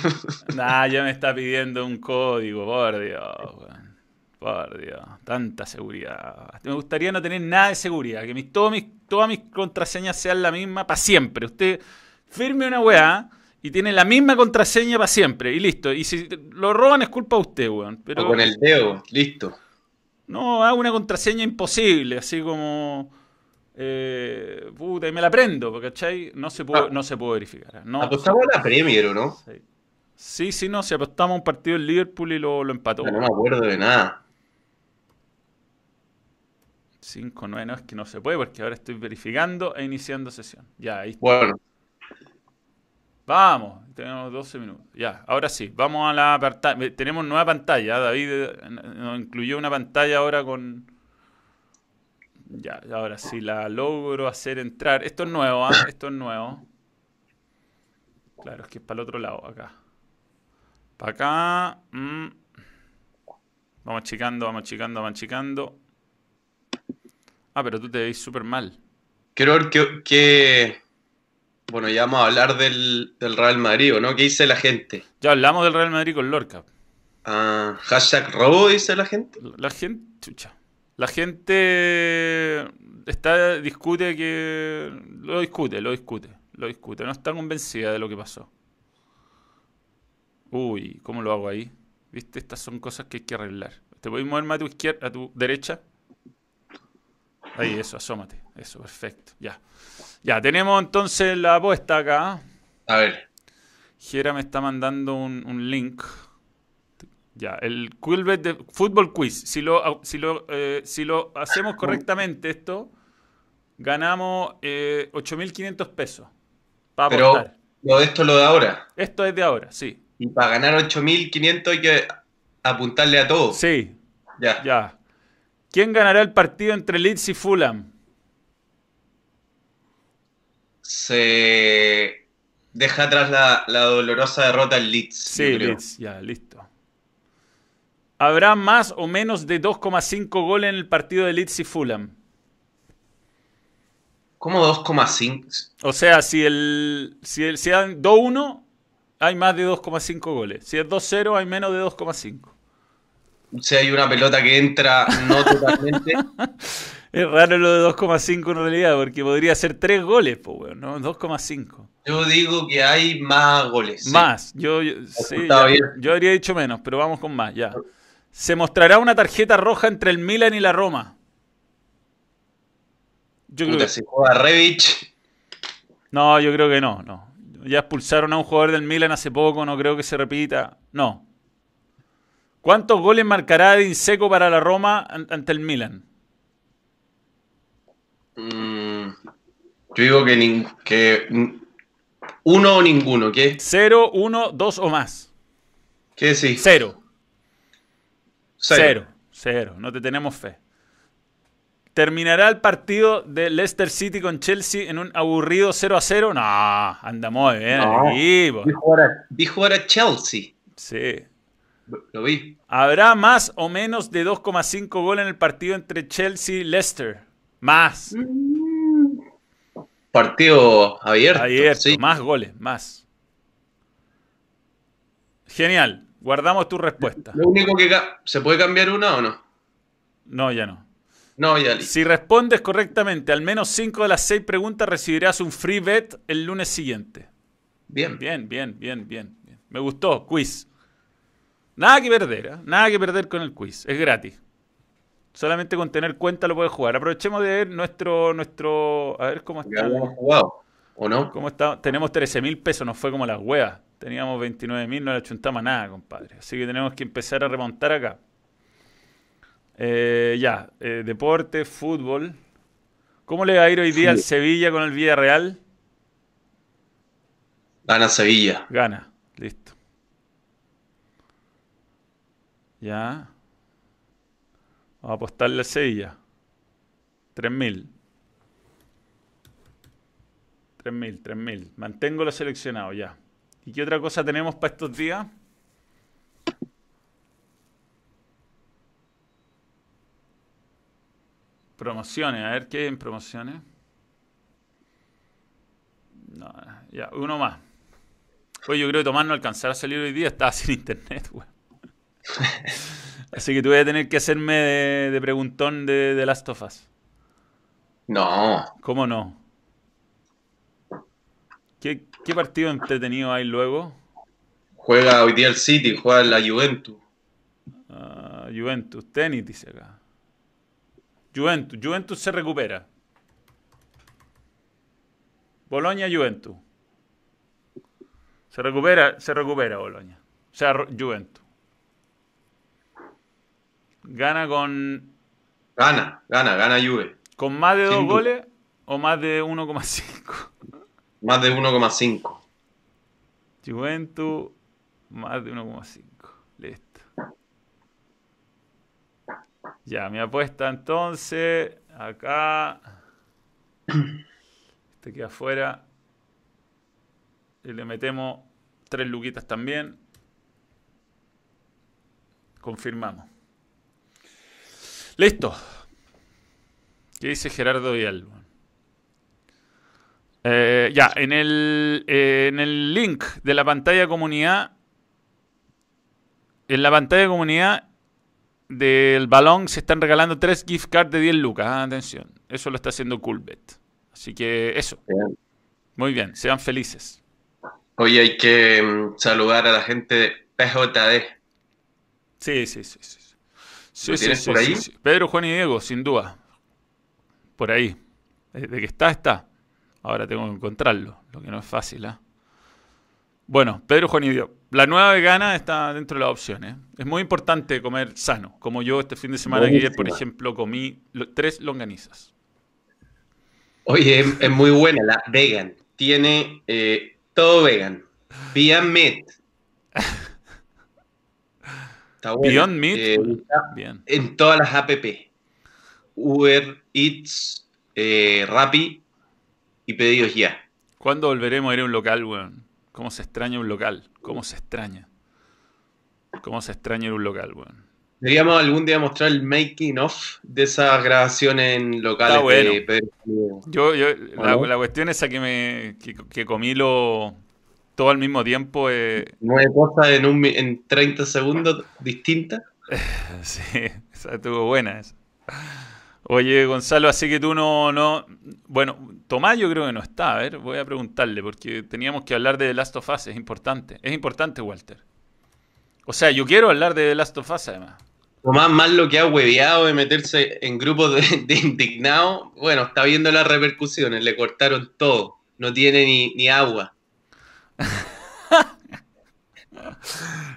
<laughs> Nah, ya me está pidiendo un código, por Dios, weón. Por Dios, tanta seguridad. Me gustaría no tener nada de seguridad, que mis, todo mis, todas mis contraseñas sean la misma para siempre. Usted firme una weá y tiene la misma contraseña para siempre y listo. Y si lo roban es culpa de usted, weón. Pero O con el dedo, listo. no, hago una contraseña imposible, así como... Eh, puta, y me la prendo, ¿cachai? No se puede, Ah. no se puede verificar. No, Apostamos a la Premier, ¿o no? Sí. Sí, sí, no, si apostamos un partido en Liverpool y lo, lo empató. No me acuerdo de nada. 5, 9, no, es que no se puede porque ahora estoy verificando e iniciando sesión. Ya, ahí está. Bueno, Vamos, tenemos 12 minutos. Ya, ahora sí, vamos a la pantalla. Tenemos nueva pantalla. David eh, nos incluyó una pantalla ahora con. Ya, ahora sí la logro hacer entrar. Esto es nuevo, ¿ah? Esto es nuevo. Claro, es que es para el otro lado, acá. Para acá. mm. Vamos achicando, vamos achicando, vamos achicando. Ah, pero tú te veis súper mal. quiero ver qué, qué- Bueno, ya vamos a hablar del, del Real Madrid, ¿o ¿no? ¿Qué dice la gente? Ya hablamos del Real Madrid con Lorca. Ah, hashtag robo, dice la gente. La gente, chucha. La gente está discute que lo discute, lo discute, lo discute. No está convencida de lo que pasó. Uy, ¿cómo lo hago ahí? ¿Viste? Estas son cosas que hay que arreglar. ¿Te puedes mover más a tu izquierda, a tu derecha? Ahí, eso, asómate. Eso, perfecto. Ya. Ya, tenemos entonces la apuesta acá. A ver, Jera me está mandando un, un link. Ya, el Quilbet de Fútbol Quiz. Si lo, si lo, eh, si lo hacemos correctamente esto, ganamos eh, 8.500 pesos. Para pero esto lo de ahora. Esto es de ahora, sí. Y para ganar 8.500 hay que apuntarle a todo. Sí, Ya. ya. ¿Quién ganará el partido entre Leeds y Fulham? Se deja atrás la, la dolorosa derrota en Leeds. Sí. Leeds, ya, listo. ¿Habrá más o menos de 2,5 goles en el partido de Leeds y Fulham? ¿Cómo 2,5? O sea, si el si el si dan 2-1, hay más de 2,5 goles. Si es 2-0, hay menos de 2,5. Si hay una pelota que entra no <laughs> totalmente. Es raro lo de 2,5 en realidad, porque podría ser 3 goles, pues, weón, ¿no? 2,5. Yo digo que hay más goles. sí. Más. Yo, yo, sí, ya, yo habría dicho menos, pero vamos con más, ya. Se mostrará una tarjeta roja entre el Milan y la Roma. Yo creo que, si juega Revich. no, yo creo que no, no. Ya expulsaron a un jugador del Milan hace poco, no creo que se repita. No. ¿Cuántos goles marcará Edin Seco para la Roma an- ante el Milan? mm, yo digo que, que uno o ninguno. ¿Qué? ¿Cero, uno, dos o más? ¿Qué decís? Cero. Cero. Cero. Cero. No te tenemos fe. ¿Terminará el partido de Leicester City con Chelsea en un aburrido 0 a 0? No, anda muy bien No. el equipo. Vi jugar, a, vi jugar a Chelsea. Sí. Lo vi. ¿Habrá más o menos de 2,5 goles en el partido entre Chelsea y Leicester? Más. Partido abierto. Abierto. sí. Más goles, más. Genial. Guardamos tu respuesta. Lo único que ¿Se puede cambiar una o no? No, ya no. No, ya listo. Si respondes correctamente al menos 5 de las 6 preguntas, recibirás un free bet el lunes siguiente. Bien. Bien, bien, bien, bien. bien. Me gustó, quiz. Nada que perder, ¿eh? nada que perder con el quiz. Es gratis. Solamente con tener cuenta lo puedes jugar. Aprovechemos de ver nuestro, nuestro, a ver cómo Ya está. habíamos jugado. ¿O no? ¿Cómo está? Tenemos 13 mil pesos, nos fue como las huevas. Teníamos 29 mil, no le chuntamos a nada, compadre. Así que tenemos que empezar a remontar acá. Eh, ya, eh, deporte, fútbol. ¿Cómo le va a ir hoy día al Sevilla con el Villarreal? Gana Sevilla. Gana, listo. Ya. Vamos a apostarle al Sevilla. 3.000. 3.000, 3.000. Mantengo lo seleccionado ya. ¿Y qué otra cosa tenemos para estos días? Promociones, a ver qué hay en promociones. No, ya, uno más. Oye, yo creo que Tomás no alcanzará a salir hoy día, estaba <laughs> sin internet, weón. Así que tú voy a tener que hacerme de, de preguntón de, de Last of Us. No. ¿Cómo no? ¿Qué, qué partido entretenido hay luego? Juega hoy día el City, juega la Juventus. Ah, Juventus, tenis, dice acá. Juventus, Juventus se recupera. Boloña, Juventus. Se recupera, se recupera Boloña. O sea, Juventus. Gana con, Gana, gana, gana Juve. con más de dos Sin goles o más de 1,5. Más de 1,5. Juventus, más de 1,5. Listo. Ya, mi apuesta entonces, acá. Este queda afuera. Y le metemos tres luquitas también. Confirmamos. Listo. ¿Qué dice Gerardo Vial? Eh, ya, en el, eh, en el link de la pantalla de comunidad, en la pantalla de comunidad del balón se están regalando tres gift cards de 10 lucas. Ah, atención, eso lo está haciendo Coolbet. Así que eso, muy bien, sean felices. Hoy hay que mm, saludar a la gente de PJD. Sí, sí, sí. sí. Sí, ¿Lo sí, tienes sí, por ahí? sí. Pedro, Juan y Diego, sin duda. Por ahí. De que está, está. Ahora tengo que encontrarlo, lo que no es fácil, ¿ah? Bueno, Pedro, Juan y Diego. La nueva vegana está dentro de las opciones. Es muy importante comer sano. Como yo este fin de semana que ayer, por ejemplo, comí tres longanizas. Oye, es, es muy buena la vegan. Tiene eh, todo vegan. Beyond Meat. Está buena. Beyond Meat. Eh, Bien. en todas las app. Uber, Eats, eh, Rappi y pedidos ya. ¿Cuándo volveremos a ir a un local, weón? ¿Cómo se extraña un local? ¿Cómo se extraña? ¿Cómo se extraña ir a un local, weón? Deberíamos algún día mostrar el making of de esas grabaciones en locales Está bueno. de Pedro. Yo, yo, la, cuestión esa que me que, que comí lo todo al mismo tiempo, eh, Nueve cosas en, un, en 30 segundos distintas. <laughs> sí, esa estuvo buena esa. Oye, Gonzalo, así que tú no, no, bueno, Tomás yo creo que no está, a ver, voy a preguntarle, porque teníamos que hablar de The Last of Us, es importante, es importante, Walter. O sea, yo quiero hablar de The Last of Us, además. Tomás más lo que ha hueveado de meterse en grupos de, de indignados. Bueno, está viendo las repercusiones, le cortaron todo. No tiene ni, ni agua. <laughs>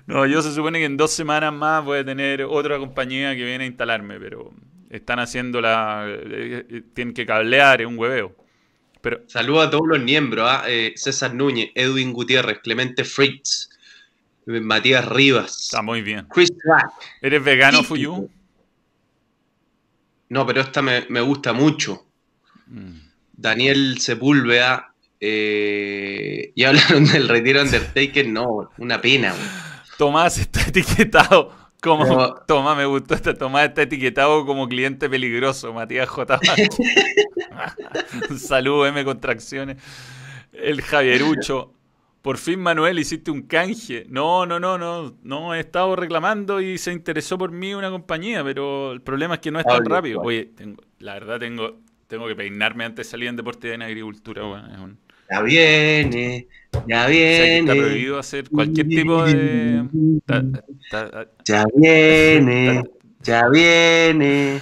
No, yo se supone que en dos semanas más voy a tener otra compañía que viene a instalarme, pero están haciendo la... eh, eh, tienen que cablear, es un hueveo. Pero, Saludos a todos los miembros, ¿ah? Eh, César Núñez, Edwin Gutiérrez, Clemente Fritz, Matías Rivas, está muy bien. Chris Rack. ¿Eres vegano, Fuyu? No, pero esta me, me gusta mucho. Mm. Daniel Sepúlveda. eh, y <laughs> hablaron del retiro Undertaker. No, una pena. Tomás está etiquetado como... No. <laughs> Tomás, me gustó esta. Tomás está etiquetado como cliente peligroso. Matías J. <laughs> Un saludo, M contracciones. El Javierucho. Por fin, Manuel, hiciste un canje. No, no, no, no. No, he estado reclamando y se interesó por mí una compañía, pero el problema es que no es tan rápido. Oye, tengo, la verdad tengo, tengo que peinarme antes de salir en deporte y en agricultura. bueno, es un- Ya viene, ya o sea, que está viene. prohibido hacer cualquier tipo de... ta- ta- Ya viene, ya viene.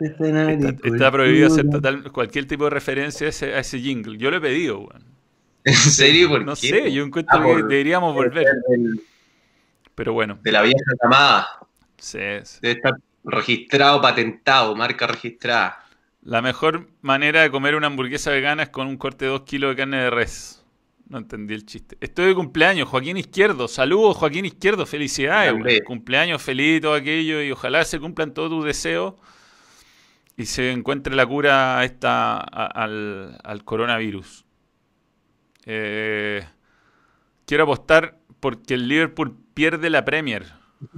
Está, está prohibido hacer total, cualquier tipo de referencia a ese, a ese jingle. Yo lo he pedido, weón. ¿En serio? ¿Por No qué? sé, yo encuentro Ah, que deberíamos volver. Del- Pero bueno, De la vieja camada. sí, sí. Debe estar registrado, patentado, marca registrada. la mejor manera de comer una hamburguesa vegana es con un corte de 2 kilos de carne de res. No entendí el chiste. Estoy de cumpleaños, Joaquín Izquierdo. Saludos, Joaquín Izquierdo. Felicidades. Cumpleaños feliz y todo aquello. Y ojalá se cumplan todos tus deseos. Y se encuentre la cura esta, a- al, al coronavirus. Eh, quiero apostar porque el Liverpool pierde la Premier. <laughs>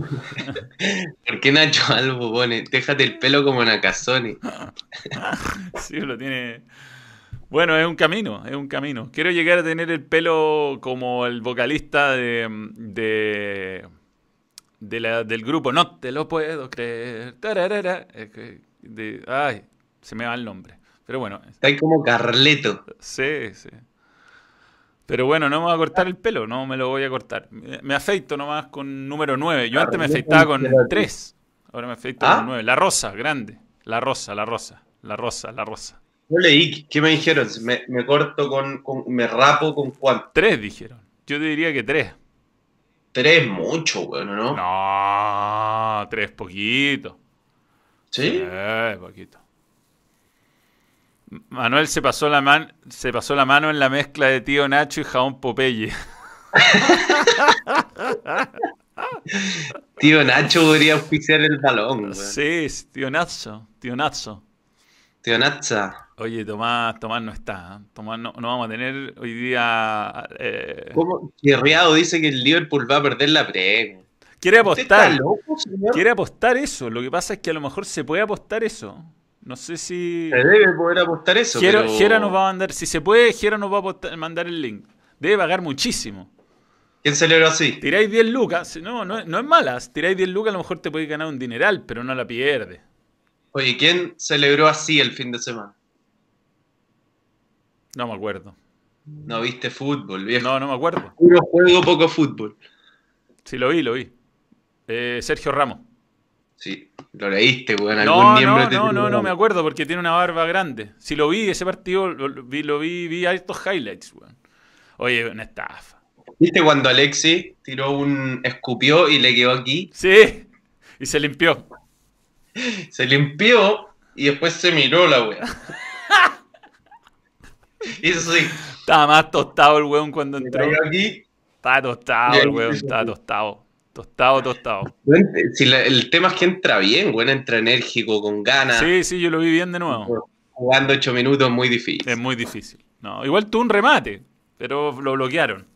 ¿Por qué Nacho Albo pone? Déjate el pelo como Nakazone. <laughs> Sí, lo tiene Bueno, es un camino, es un camino. Quiero llegar a tener el pelo como el vocalista de, de, de la- del grupo. No te lo puedo creer. Tararara. De- ay, se me va el nombre. Pero bueno, Está ahí como Carleto. sí, sí. Pero bueno, no me voy a cortar el pelo, no me lo voy a cortar. Me, afeito nomás con número 9. Yo antes me afeitaba con Ancelotti. 3. Ahora me afeito ¿Ah? con 9. La rosa, grande. La rosa, la rosa. La rosa, la rosa. No leí, ¿qué me dijeron? Me, me corto con, con- me rapo con cuánto. 3 dijeron. Yo te diría que 3. Tres mucho, bueno, ¿no? No, 3 poquito. ¿Sí? Eh, poquito. Manuel se pasó la man, se pasó la mano en la mezcla de tío Nacho y jabón Popeye. <laughs> Tío Nacho podría auspiciar el balón, weón. Sí, tío Nacho, tío Nacho. Tío Nacha. Oye, Tomás, Tomás no está. ¿eh? Tomás no, no vamos a tener hoy día. eh, ¿Cómo? Dice que el Liverpool va a perder la Premier. quiere ¿Usted está apostar. loco? Quiere apostar eso. Lo que pasa es que a lo mejor se puede apostar eso. No sé si. Se debe poder apostar eso. Jera, pero- Jera nos va a mandar. Si se puede, Jera nos va a apostar- mandar el link. Debe pagar muchísimo. ¿Quién celebró así? Tiráis 10 lucas. No, no, no es malas. Tiráis 10 lucas, a lo mejor te podéis ganar un dineral, pero no la pierde. Oye, ¿quién celebró así el fin de semana? No me acuerdo. No viste fútbol, viejo. No, no me acuerdo. Puro juego, poco fútbol. Sí, lo vi, lo vi. Eh, Sergio Ramos. Sí, lo leíste, weón. Algún No, miembro no, te no, no, me acuerdo porque tiene una barba grande. Si lo vi, ese partido, lo, lo vi, lo vi, vi estos highlights, weón. Oye, una estafa. ¿Viste cuando Alexi tiró un. escupió y le quedó aquí? Sí, y se limpió. Se limpió y después se miró la wea. <laughs> <laughs> eso sí, Estaba más tostado el weón cuando entró. aquí. Estaba tostado el weón, estaba tostado. Tostado, tostado. Si la- el tema es que entra bien, weón, entra enérgico, con ganas. Sí, sí, yo lo vi bien de nuevo. Jugando ocho minutos muy difícil. Es muy difícil. No, igual tuvo un remate, pero lo bloquearon.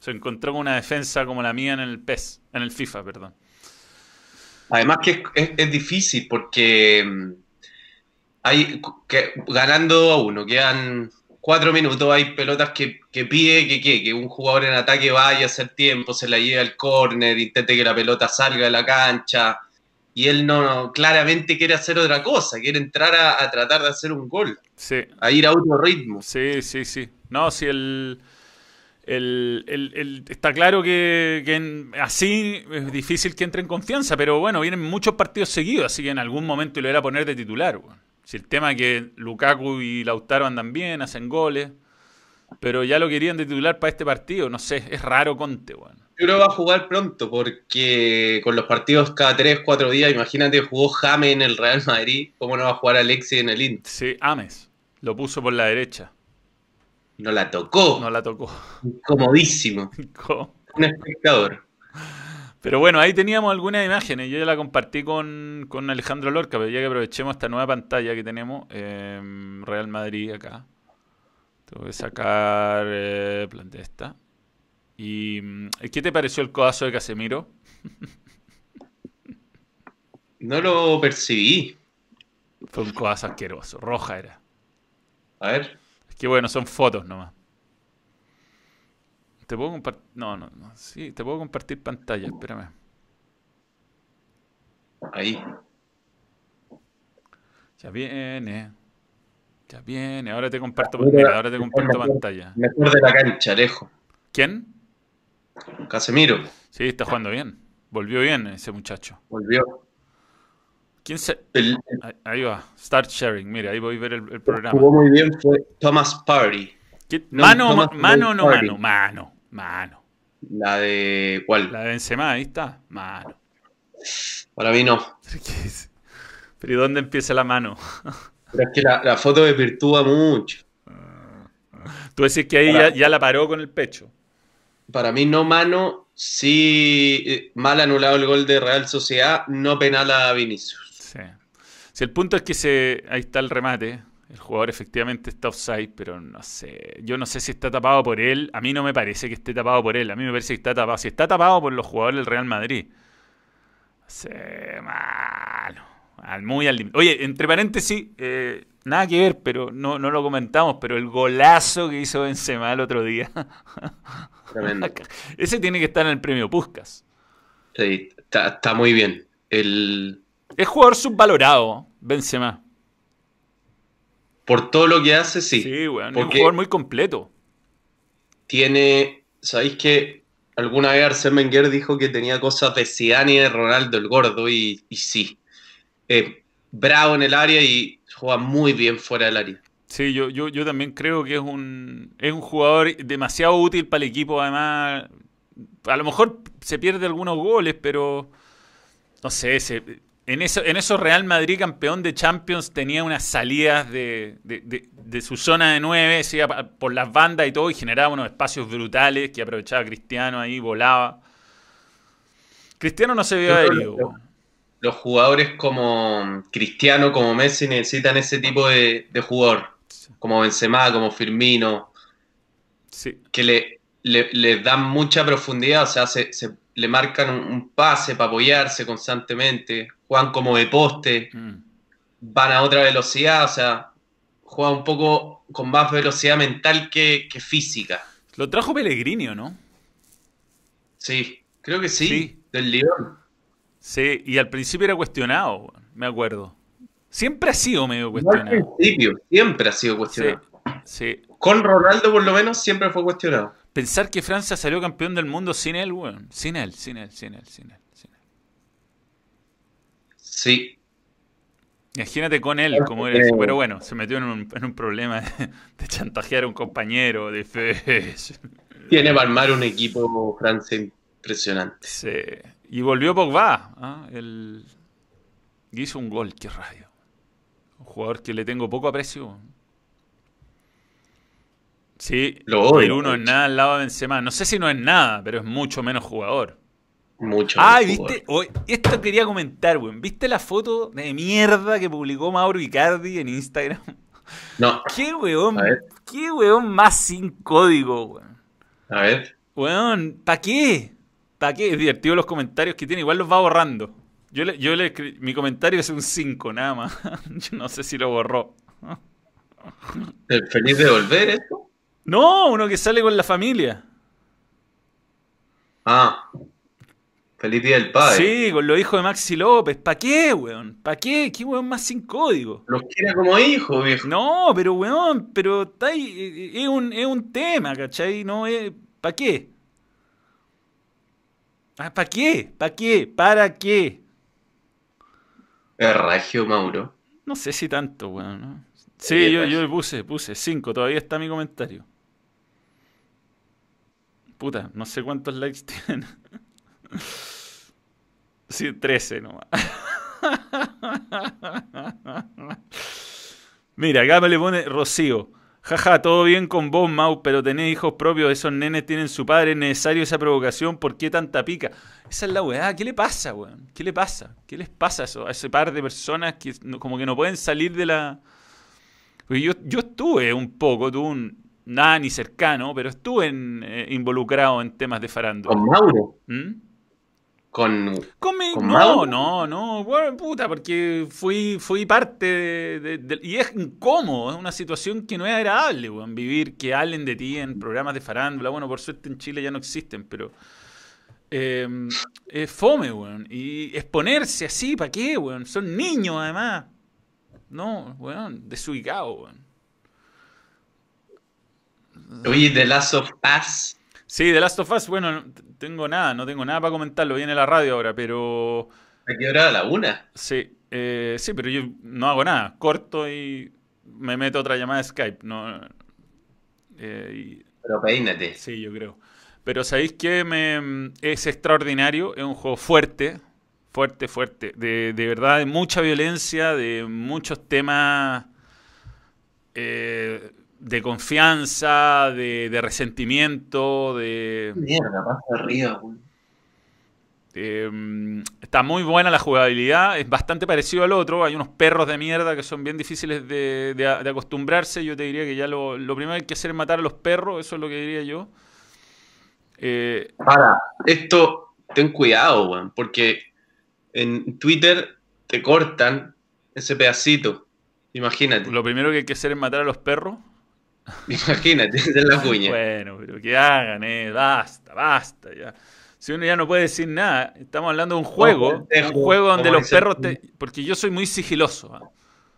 Se encontró con una defensa como la mía en el PES, en el FIFA, perdón. Además que es, es- es difícil porque mm, hay que, ganando a uno, quedan cuatro minutos, hay pelotas que, que pide que, que, que un jugador en ataque vaya a hacer tiempo, se la lleve al córner, intente que la pelota salga de la cancha, y él no claramente quiere hacer otra cosa, quiere entrar a, a tratar de hacer un gol, Sí, a ir a otro ritmo. sí, sí, sí. No, si el, el, el- el- está claro que, que en- así es difícil que entre en confianza, pero bueno, vienen muchos partidos seguidos, así que en algún momento lo era poner de titular. weón. Si el tema es que Lukaku y Lautaro andan bien, hacen goles, pero ya lo querían de titular para este partido, no sé, es raro Conte, weón. Yo creo que va a jugar pronto porque con los partidos cada 3, 4 días, imagínate, jugó Jame en el Real Madrid, ¿cómo no va a jugar Alexis en el Inter? Sí, Ames, lo puso por la derecha, No la tocó, no la tocó. comodísimo, <laughs> un espectador. Pero bueno, ahí teníamos algunas imágenes. Yo ya la compartí con, con Alejandro Lorca, pero ya que aprovechemos esta nueva pantalla que tenemos, eh, Real Madrid acá. Tengo que sacar eh, plan de esta. ¿Y mm, qué te pareció el codazo de Casemiro? <laughs> No lo percibí. Fue un codazo asqueroso, roja era. A ver, Es que bueno, son fotos nomás. ¿Te puedo compartir? No, no, no. Sí, te puedo compartir pantalla, espérame. ahí. Ya viene. Ya viene. Ahora te comparto, Mira, ahora te comparto mejor. pantalla. Mejor de la cancha, lejos. ¿Quién? Casemiro, Sí, está jugando bien. Volvió bien ese muchacho. volvió. ¿Quién se...? El, Ahí, va. Start sharing. Mira, ahí voy a ver el, el programa. jugó muy bien fue Thomas Party. ¿Qué- No, mano, no ma- más mano, no mano. Mano, mano. La de. ¿Cuál? La de Benzema, ahí está. Mano. Para mí no. ¿Pero y dónde empieza la mano? Pero es que la, la foto desvirtúa mucho. Tú decís que ahí ya, ya la paró con el pecho. Para mí no mano, sí eh, mal anulado el gol de Real Sociedad, no penal a Vinicius. Sí. Si el punto es que se, ahí está el remate. El jugador efectivamente está offside, pero no sé. Yo no sé si está tapado por él. A mí no me parece que esté tapado por él. A mí me parece que está tapado. Si está tapado por los jugadores del Real Madrid. Sí, mano. Al, muy al límite. Oye, entre paréntesis, eh, nada que ver, pero no, no lo comentamos, pero el golazo que hizo Benzema el otro día. <laughs> Tremendo. Ese tiene que estar en el premio Puskas. Sí, está, está muy bien. El, Es jugador subvalorado, Benzema. Por todo lo que hace, sí. Sí, weón. Es un Porque- jugador muy completo. tiene, ¿sabéis que alguna vez Arsène Wenger dijo que tenía cosas de Zidane y de Ronaldo el gordo? Y, y sí, Eh, bravo en el área y juega muy bien fuera del área. Sí, yo, yo, yo también creo que es un, es un jugador demasiado útil para el equipo. Además, a lo mejor se pierde algunos goles, pero no sé, se- en, eso, en eso Real Madrid, campeón de Champions, tenía unas salidas de, de- de- de su zona de nueve, se iba pa- por las bandas y todo, y generaba unos espacios brutales que aprovechaba Cristiano ahí, volaba. Cristiano no se vio Yo creo haber que- ido, weón. Los jugadores como Cristiano, como Messi necesitan ese tipo de, de jugador, como Benzema, como Firmino, Sí. que le, le, le dan mucha profundidad, o sea, se, se- le marcan un, un pase para apoyarse constantemente, juegan como de poste, Mm. van a otra velocidad, o sea, juega un poco con más velocidad mental que, que física. Lo trajo Pellegrini, ¿o ¿no? Sí, creo que sí, Sí. del Lyon. Sí, y al principio era cuestionado, me acuerdo. Siempre ha sido medio No al cuestionado. principio, siempre ha sido Sí, cuestionado. sí. Con Ronaldo, por lo menos, siempre fue cuestionado. Pensar que Francia salió campeón del mundo sin él, weón. Sin él, sin él, sin él, sin él. sin él. Sí, Imagínate con él, como era eso. Pero bueno, se metió en un, en un problema de, de chantajear a un compañero, de fe. tiene para armar un equipo Francia impresionante. Sí. Y volvió Pogba. ¿ah? El... y hizo un gol, qué rayo. Un jugador que le tengo poco aprecio. Sí, Lo odio, el uno es nada al lado de Benzema. No sé si no es nada, pero es mucho menos jugador. Mucho. Ay, mejor. viste, Hoy- esto quería comentar, weón. ¿Viste la foto de mierda que publicó Mauro Icardi en Instagram? No, ¿Qué weón? ¿Qué weón más sin código, weón? a ver. Weón, ¿para qué? ¿Para qué? Es divertido los comentarios que tiene, igual los va borrando. Yo le, yo le mi comentario es un 5, nada más. <laughs> Yo no sé si lo borró. ¿El feliz de volver esto? No, uno que sale con la familia. Ah, feliz día del padre. Sí, con los hijos de Maxi López. ¿Para qué, weón? ¿Para qué? ¿Qué weón más sin código? Los quiere como hijos, viejo. No, pero weón, pero está ahí, eh, es un, es un tema, ¿cachai? No es. ¿Para qué? ¿Para qué? ¿Para qué? ¿Para qué? Ragio Mauro. No sé si tanto, weón. ¿no? Sí, yo, yo le puse, puse 5, todavía está mi comentario. Puta, no sé cuántos likes <laughs> tienen. Sí, 13 nomás. Mira, acá me le pone Rocío. Jaja, todo bien con vos, Mau, pero tenés hijos propios, esos nenes tienen su padre, es necesario esa provocación, ¿por qué tanta pica? Esa es la weá, ¿qué le pasa, weón? ¿Qué le pasa? ¿Qué les pasa a, eso, a ese par de personas que como que no pueden salir de la... Yo, yo estuve un poco, tuve un... Nada ni cercano, pero estuve en, eh, involucrado en temas de farándula. Con Mauro. ¿Mm? Con. Con mi- ¿Con no, Mauro? no, no, bueno, puta, porque fui, fui parte de, de- de- Y es incómodo, es una situación que no es agradable, weón, vivir que hablen de ti en programas de farándula. Bueno, por suerte en Chile ya no existen, pero... eh, es fome, weón. Y exponerse así, ¿para qué, weón? Son niños, además. No, weón, desubicado, weón. Oye, The Last of Us. Sí, The Last of Us, bueno, no tengo nada, no tengo nada para comentarlo, viene la radio ahora, pero... ¿A qué hora? ¿A la una? Sí, eh, sí, pero yo no hago nada. Corto y me meto otra llamada de Skype. No, eh, y- Pero peínate. sí, yo creo. Pero ¿sabéis que me, es extraordinario? Es un juego fuerte, fuerte, fuerte. De, de verdad, de mucha violencia, de muchos temas eh, de confianza, de, de resentimiento, de... Mierda, pasa arriba, güey. Eh, está muy buena la jugabilidad, es bastante parecido al otro. Hay unos perros de mierda que son bien difíciles de, de- de acostumbrarse. Yo te diría que ya lo, lo primero que hay que hacer es matar a los perros, eso es lo que diría yo. Eh, Para, esto, ten cuidado, weón, porque en Twitter te cortan ese pedacito. Imagínate. Lo primero que hay que hacer es matar a los perros. <laughs> Imagínate, esa es la cuña. Bueno, pero que hagan, eh, basta, basta ya. Si uno ya no puede decir nada, estamos hablando de un juego, un juego donde los perros te... Porque yo soy muy sigiloso. ¿ah?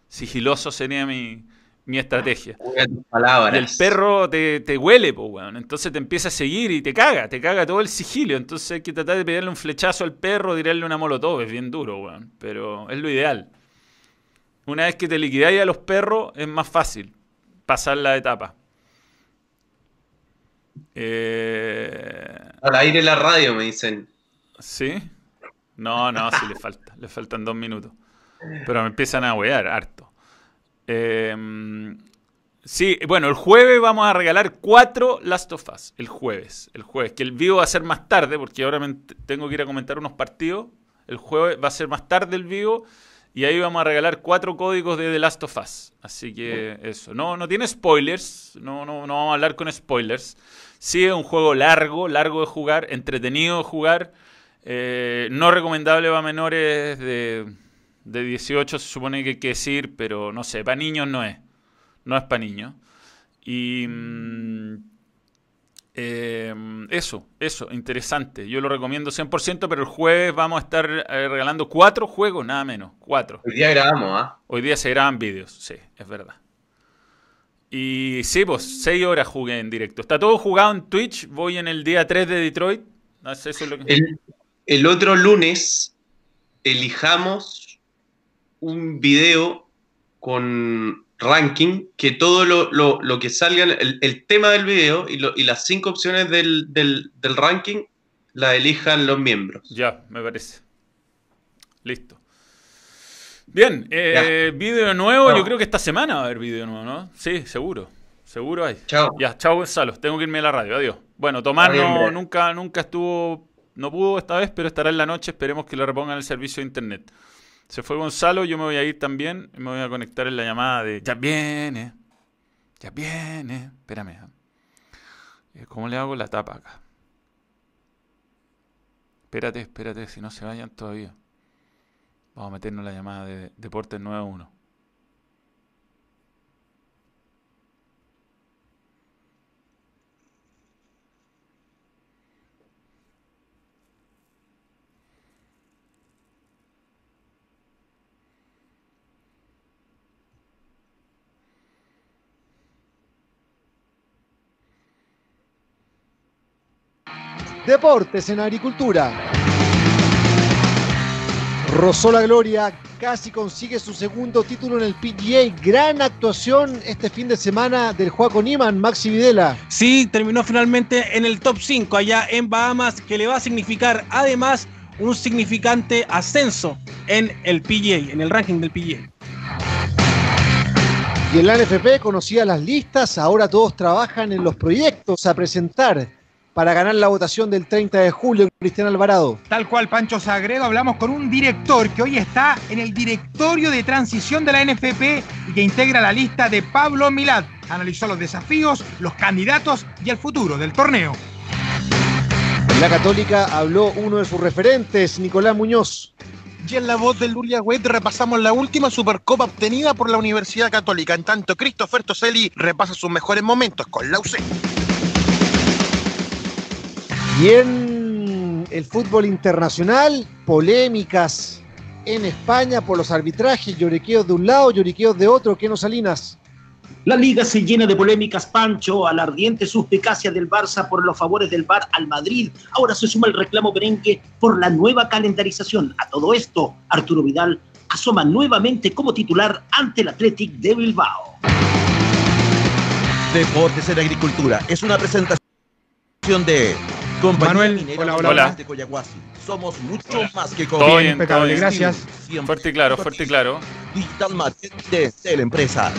Sigiloso sería mi, mi estrategia. Tus palabras. Y el perro te, te huele, pues, weón. Entonces te empieza a seguir y te caga, te caga todo el sigilio. Entonces hay que tratar de pegarle un flechazo al perro, tirarle una molotov. Es bien duro, weón. Pero es lo ideal. Una vez que te liquidáis a los perros, es más fácil pasar la etapa. Eh, Al aire la radio, me dicen. ¿Sí? No, no, sí le falta. Le faltan dos minutos. Pero me empiezan a wear harto. Eh, sí, bueno, el jueves vamos a regalar cuatro Last of Us. El jueves. El jueves. Que el vivo va a ser más tarde, porque ahora me tengo que ir a comentar unos partidos. El jueves va a ser más tarde el vivo. Y ahí vamos a regalar cuatro códigos de The Last of Us. Así que eso. No, no tiene spoilers. No, no, no vamos a hablar con spoilers. Sí, es un juego largo, largo de jugar, entretenido de jugar. eh, no recomendable para menores de, de 18, se supone que hay que decir, pero no sé, para niños no es. No es para niños. Y. mm, eh, eso, eso, interesante. Yo lo recomiendo 100%, pero el jueves vamos a estar eh, regalando cuatro juegos, nada menos. Cuatro. Hoy día grabamos, ¿ah? Hoy día se graban vídeos, sí, es verdad. Y sí, pues, seis horas jugué en directo. Está todo jugado en Twitch. Voy en el día 3 de Detroit. No sé, eso es lo que- El, el otro lunes elijamos un video con ranking que todo lo, lo- lo que salga, el, el tema del video y, lo- y las cinco opciones del, del- del ranking la elijan los miembros. Ya, me parece. Listo. Bien, eh, vídeo nuevo. Yo creo que esta semana va a haber vídeo nuevo, ¿no? Sí, seguro. Seguro hay. Chao. Ya, chao Gonzalo. Tengo que irme a la radio. Adiós. Bueno, Tomás no, nunca, nunca estuvo, no pudo esta vez, pero estará en la noche. Esperemos que le repongan el servicio de internet. Se fue Gonzalo, yo me voy a ir también. Me voy a conectar en la llamada de ya viene. Ya viene. Espérame. ¿ah? Eh, ¿Cómo le hago la tapa acá? Espérate, espérate, si no se vayan todavía. Vamos a meternos la llamada de Deportes 91. Deportes en Agricultura. Rozó la gloria, casi consigue su segundo título en el PGA. Gran actuación este fin de semana del Juaco Niman, Maxi Videla. Sí, terminó finalmente en el top 5 allá en Bahamas, que le va a significar además un significante ascenso en el PGA, en el ranking del PGA. Y en la NFP conocía las listas, ahora todos trabajan en los proyectos a presentar para ganar la votación del 30 de julio, Cristian Alvarado. Tal cual Pancho Sagredo, hablamos con un director que hoy está en el directorio de transición de la NFP y que integra la lista de Pablo Milad. Analizó los desafíos, los candidatos y el futuro del torneo. En la Católica habló uno de sus referentes, Nicolás Muñoz. Y en la voz del Luria Wade repasamos la última Supercopa obtenida por la Universidad Católica. En tanto, Christopher Toselli repasa sus mejores momentos con la UC. Y en el fútbol internacional, polémicas en España por los arbitrajes, lloriqueos de un lado, lloriqueos de otro. ¿Qué nos Salinas? La liga se llena de polémicas, Pancho, a la ardiente suspicacia del Barça por los favores del VAR al Madrid. Ahora se suma el reclamo merengue por la nueva calendarización. A todo esto, Arturo Vidal asoma nuevamente como titular ante el Athletic de Bilbao. Deportes en Agricultura es una presentación de Compañía Manuel, Minera hola, hola, hola. de Coyahuasi. Somos mucho más que Todo COVID. bien, impecable, todo bien. gracias. Siempre Fuerte y claro, fuerte y claro. Digital Market de Cel Empresas.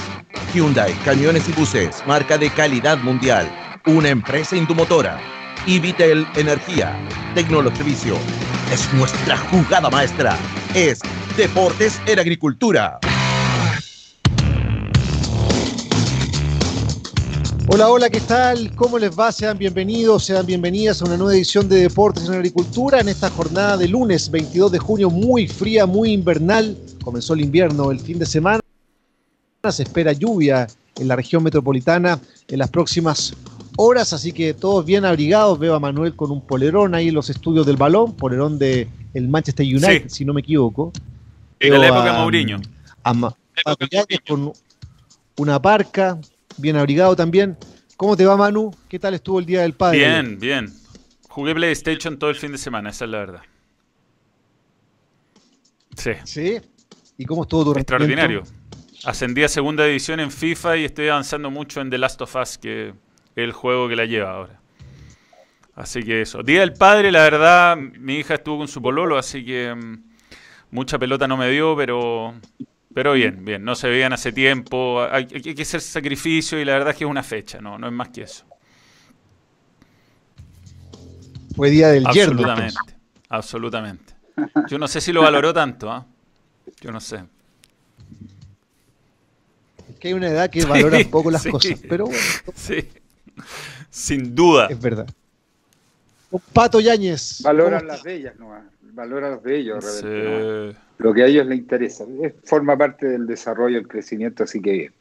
Hyundai, camiones y buses, marca de calidad mundial. Una empresa indumotora. Y Vitel Energía, tecnología servicio. Es nuestra jugada maestra. Es Deportes en Agricultura. Hola, hola, ¿qué tal? ¿Cómo les va? Sean bienvenidos, sean bienvenidas a una nueva edición de Deportes en Agricultura en esta jornada de lunes 22 de junio, muy fría, muy invernal. Comenzó el invierno el fin de semana. Se espera lluvia en la región metropolitana en las próximas horas, así que todos bien abrigados. Veo a Manuel con un polerón ahí en los estudios del balón, polerón de el Manchester United, Sí. si no me equivoco. De Veo la época a- Mourinho. a con una parca, bien abrigado también. ¿Cómo te va, Manu? ¿Qué tal estuvo el Día del Padre? Bien, bien. Jugué PlayStation todo el fin de semana, esa es la verdad. Sí, ¿Sí? ¿Y cómo estuvo tu extraordinario. Ascendí a segunda división en FIFA y estoy avanzando mucho en The Last of Us, que es el juego que la lleva ahora. Así que eso. Día del Padre, la verdad, mi hija estuvo con su pololo, así que mm, mucha pelota no me dio, pero pero bien, bien. No se veían hace tiempo. Hay, hay que hacer sacrificio y la verdad es que es una fecha, no, no es más que eso. Fue Día del Yerno. Absolutamente, absolutamente. Yo no sé si lo valoró tanto, ¿ah? Yo no sé. Es que hay una edad que valora Sí, poco las sí. cosas, pero bueno, Sí, sin duda. es verdad. Pato Yáñez. Valoran ¿cómo las bellas, no, valoran los bellos, Sí. Roberto, no. lo que a ellos les interesa. Es- forma parte del desarrollo, el crecimiento, así que bien.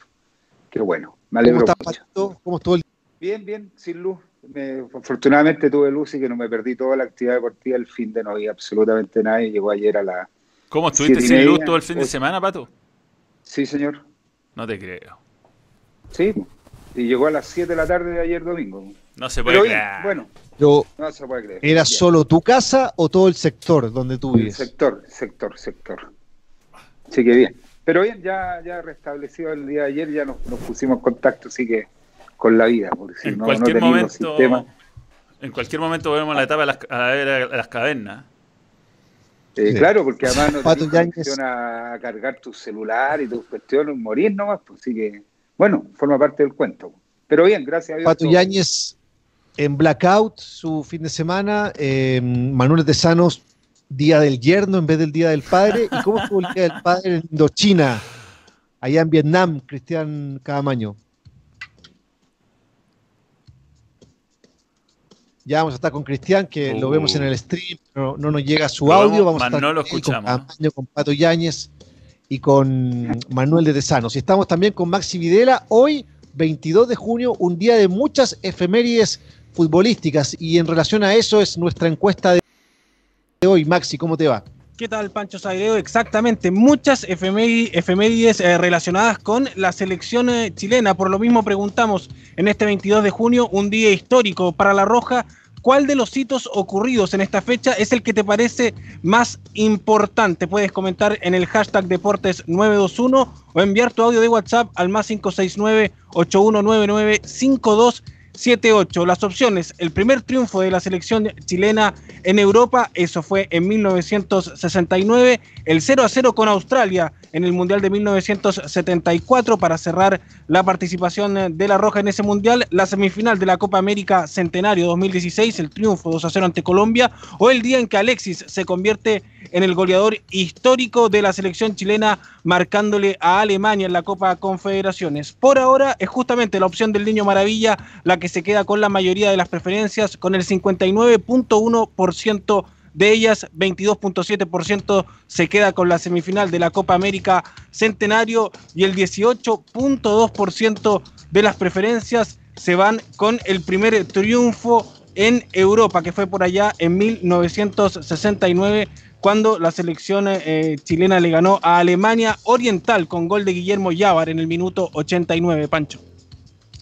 Qué bueno, me ¿Cómo alegro está, mucho. Pato? ¿Cómo estuvo el Bien, bien, sin luz. Me- afortunadamente tuve luz y que no me perdí toda la actividad deportiva. El fin de no había absolutamente nadie. Llegó ayer a la... ¿Cómo estuviste y sin luz todo el fin de semana, Pato? Sí, señor. No te creo. Sí. Y llegó a las 7 de la tarde de ayer domingo. No se puede Pero bien, creer. bueno, Pero, no se puede creer. ¿Era Bien. solo tu casa o todo el sector donde tú vives? sector, sector, sector. Así que bien. Pero bien, ya, ya restablecido el día de ayer, ya nos, nos pusimos en contacto, así que con la vida, porque si en no, no cualquier teníamos momento, sistema. en cualquier momento volvemos a la etapa de las, a ver, a las cavernas. Eh, Sí. Claro, porque además no Yáñez. conexión a cargar tu celular y tus cuestiones, morir nomás, pues así que, bueno, forma parte del cuento. Pero bien, gracias a Dios. Pato todo. Yáñez en Blackout su fin de semana. eh, Manuel Tesanos, Día del Yerno en vez del Día del Padre. ¿Y cómo estuvo el Día del Padre en Indochina? Allá en Vietnam, Cristian Cadamaño. Ya vamos a estar con Cristian, que lo Uh. vemos en el stream, no, no nos llega su audio. Vamos a estar no lo escuchamos. con Cadamaño, con Pato Yáñez y con Manuel de Tesanos. Y estamos también con Maxi Videla. Hoy, 22 de junio, un día de muchas efemérides futbolísticas. Y en relación a eso es nuestra encuesta de hoy. Maxi, ¿cómo te va? ¿Qué tal, Pancho Sagreo? Exactamente, muchas efemérides, eh, relacionadas con la selección eh, chilena. Por lo mismo preguntamos en este 22 de junio, un día histórico para La Roja. ¿Cuál de los hitos ocurridos en esta fecha es el que te parece más importante? Puedes comentar en el hashtag Deportes921 o enviar tu audio de WhatsApp al más 569-8199-5278. Las opciones, el primer triunfo de la selección chilena en Europa, eso fue en 1969, el 0 a 0 con Australia en el Mundial de 1974 para cerrar la participación de la Roja en ese Mundial, la semifinal de la Copa América Centenario 2016, el triunfo 2 a 0 ante Colombia, o el día en que Alexis se convierte en el goleador histórico de la selección chilena, marcándole a Alemania en la Copa Confederaciones. Por ahora es justamente la opción del Niño Maravilla la que se queda con la mayoría de las preferencias, con el 59.1% de ellas, 22.7% se queda con la semifinal de la Copa América Centenario y el 18.2% de las preferencias se van con el primer triunfo en Europa, que fue por allá en 1969, cuando la selección eh, chilena le ganó a Alemania Oriental con gol de Guillermo Llávar en el minuto 89, Pancho.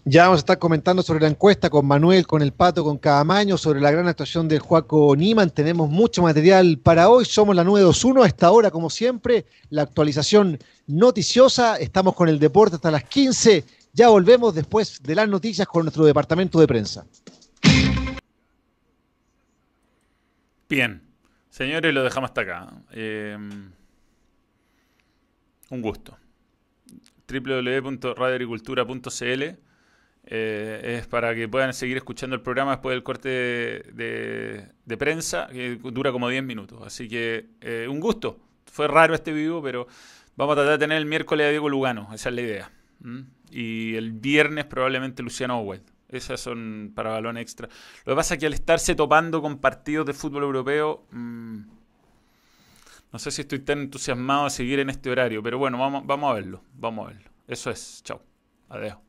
Ya vamos a estar comentando sobre la encuesta con Manuel, con el Pato, con Cadamaño, sobre la gran actuación del Juaco Niman. Tenemos mucho material para hoy. Somos la 921 a esta hora, como siempre. La actualización noticiosa. Estamos con el deporte hasta las 15. Ya volvemos después de las noticias con nuestro departamento de prensa. Bien. Señores, lo dejamos hasta acá. Eh, un gusto. www.radioagricultura.cl eh, es para que puedan seguir escuchando el programa después del corte de, prensa, que dura como 10 minutos. Así que eh, un gusto. Fue raro este vivo, pero vamos a tratar de tener el miércoles a Diego Lugano. Esa es la idea. Y el viernes probablemente Luciano Owen. Esas son para balón extra. Lo que pasa es que al estarse topando con partidos de fútbol europeo, mm, no sé si estoy tan entusiasmado de seguir en este horario, pero bueno, vamos, vamos a verlo. Vamos a verlo. Eso es. Chao. Adiós.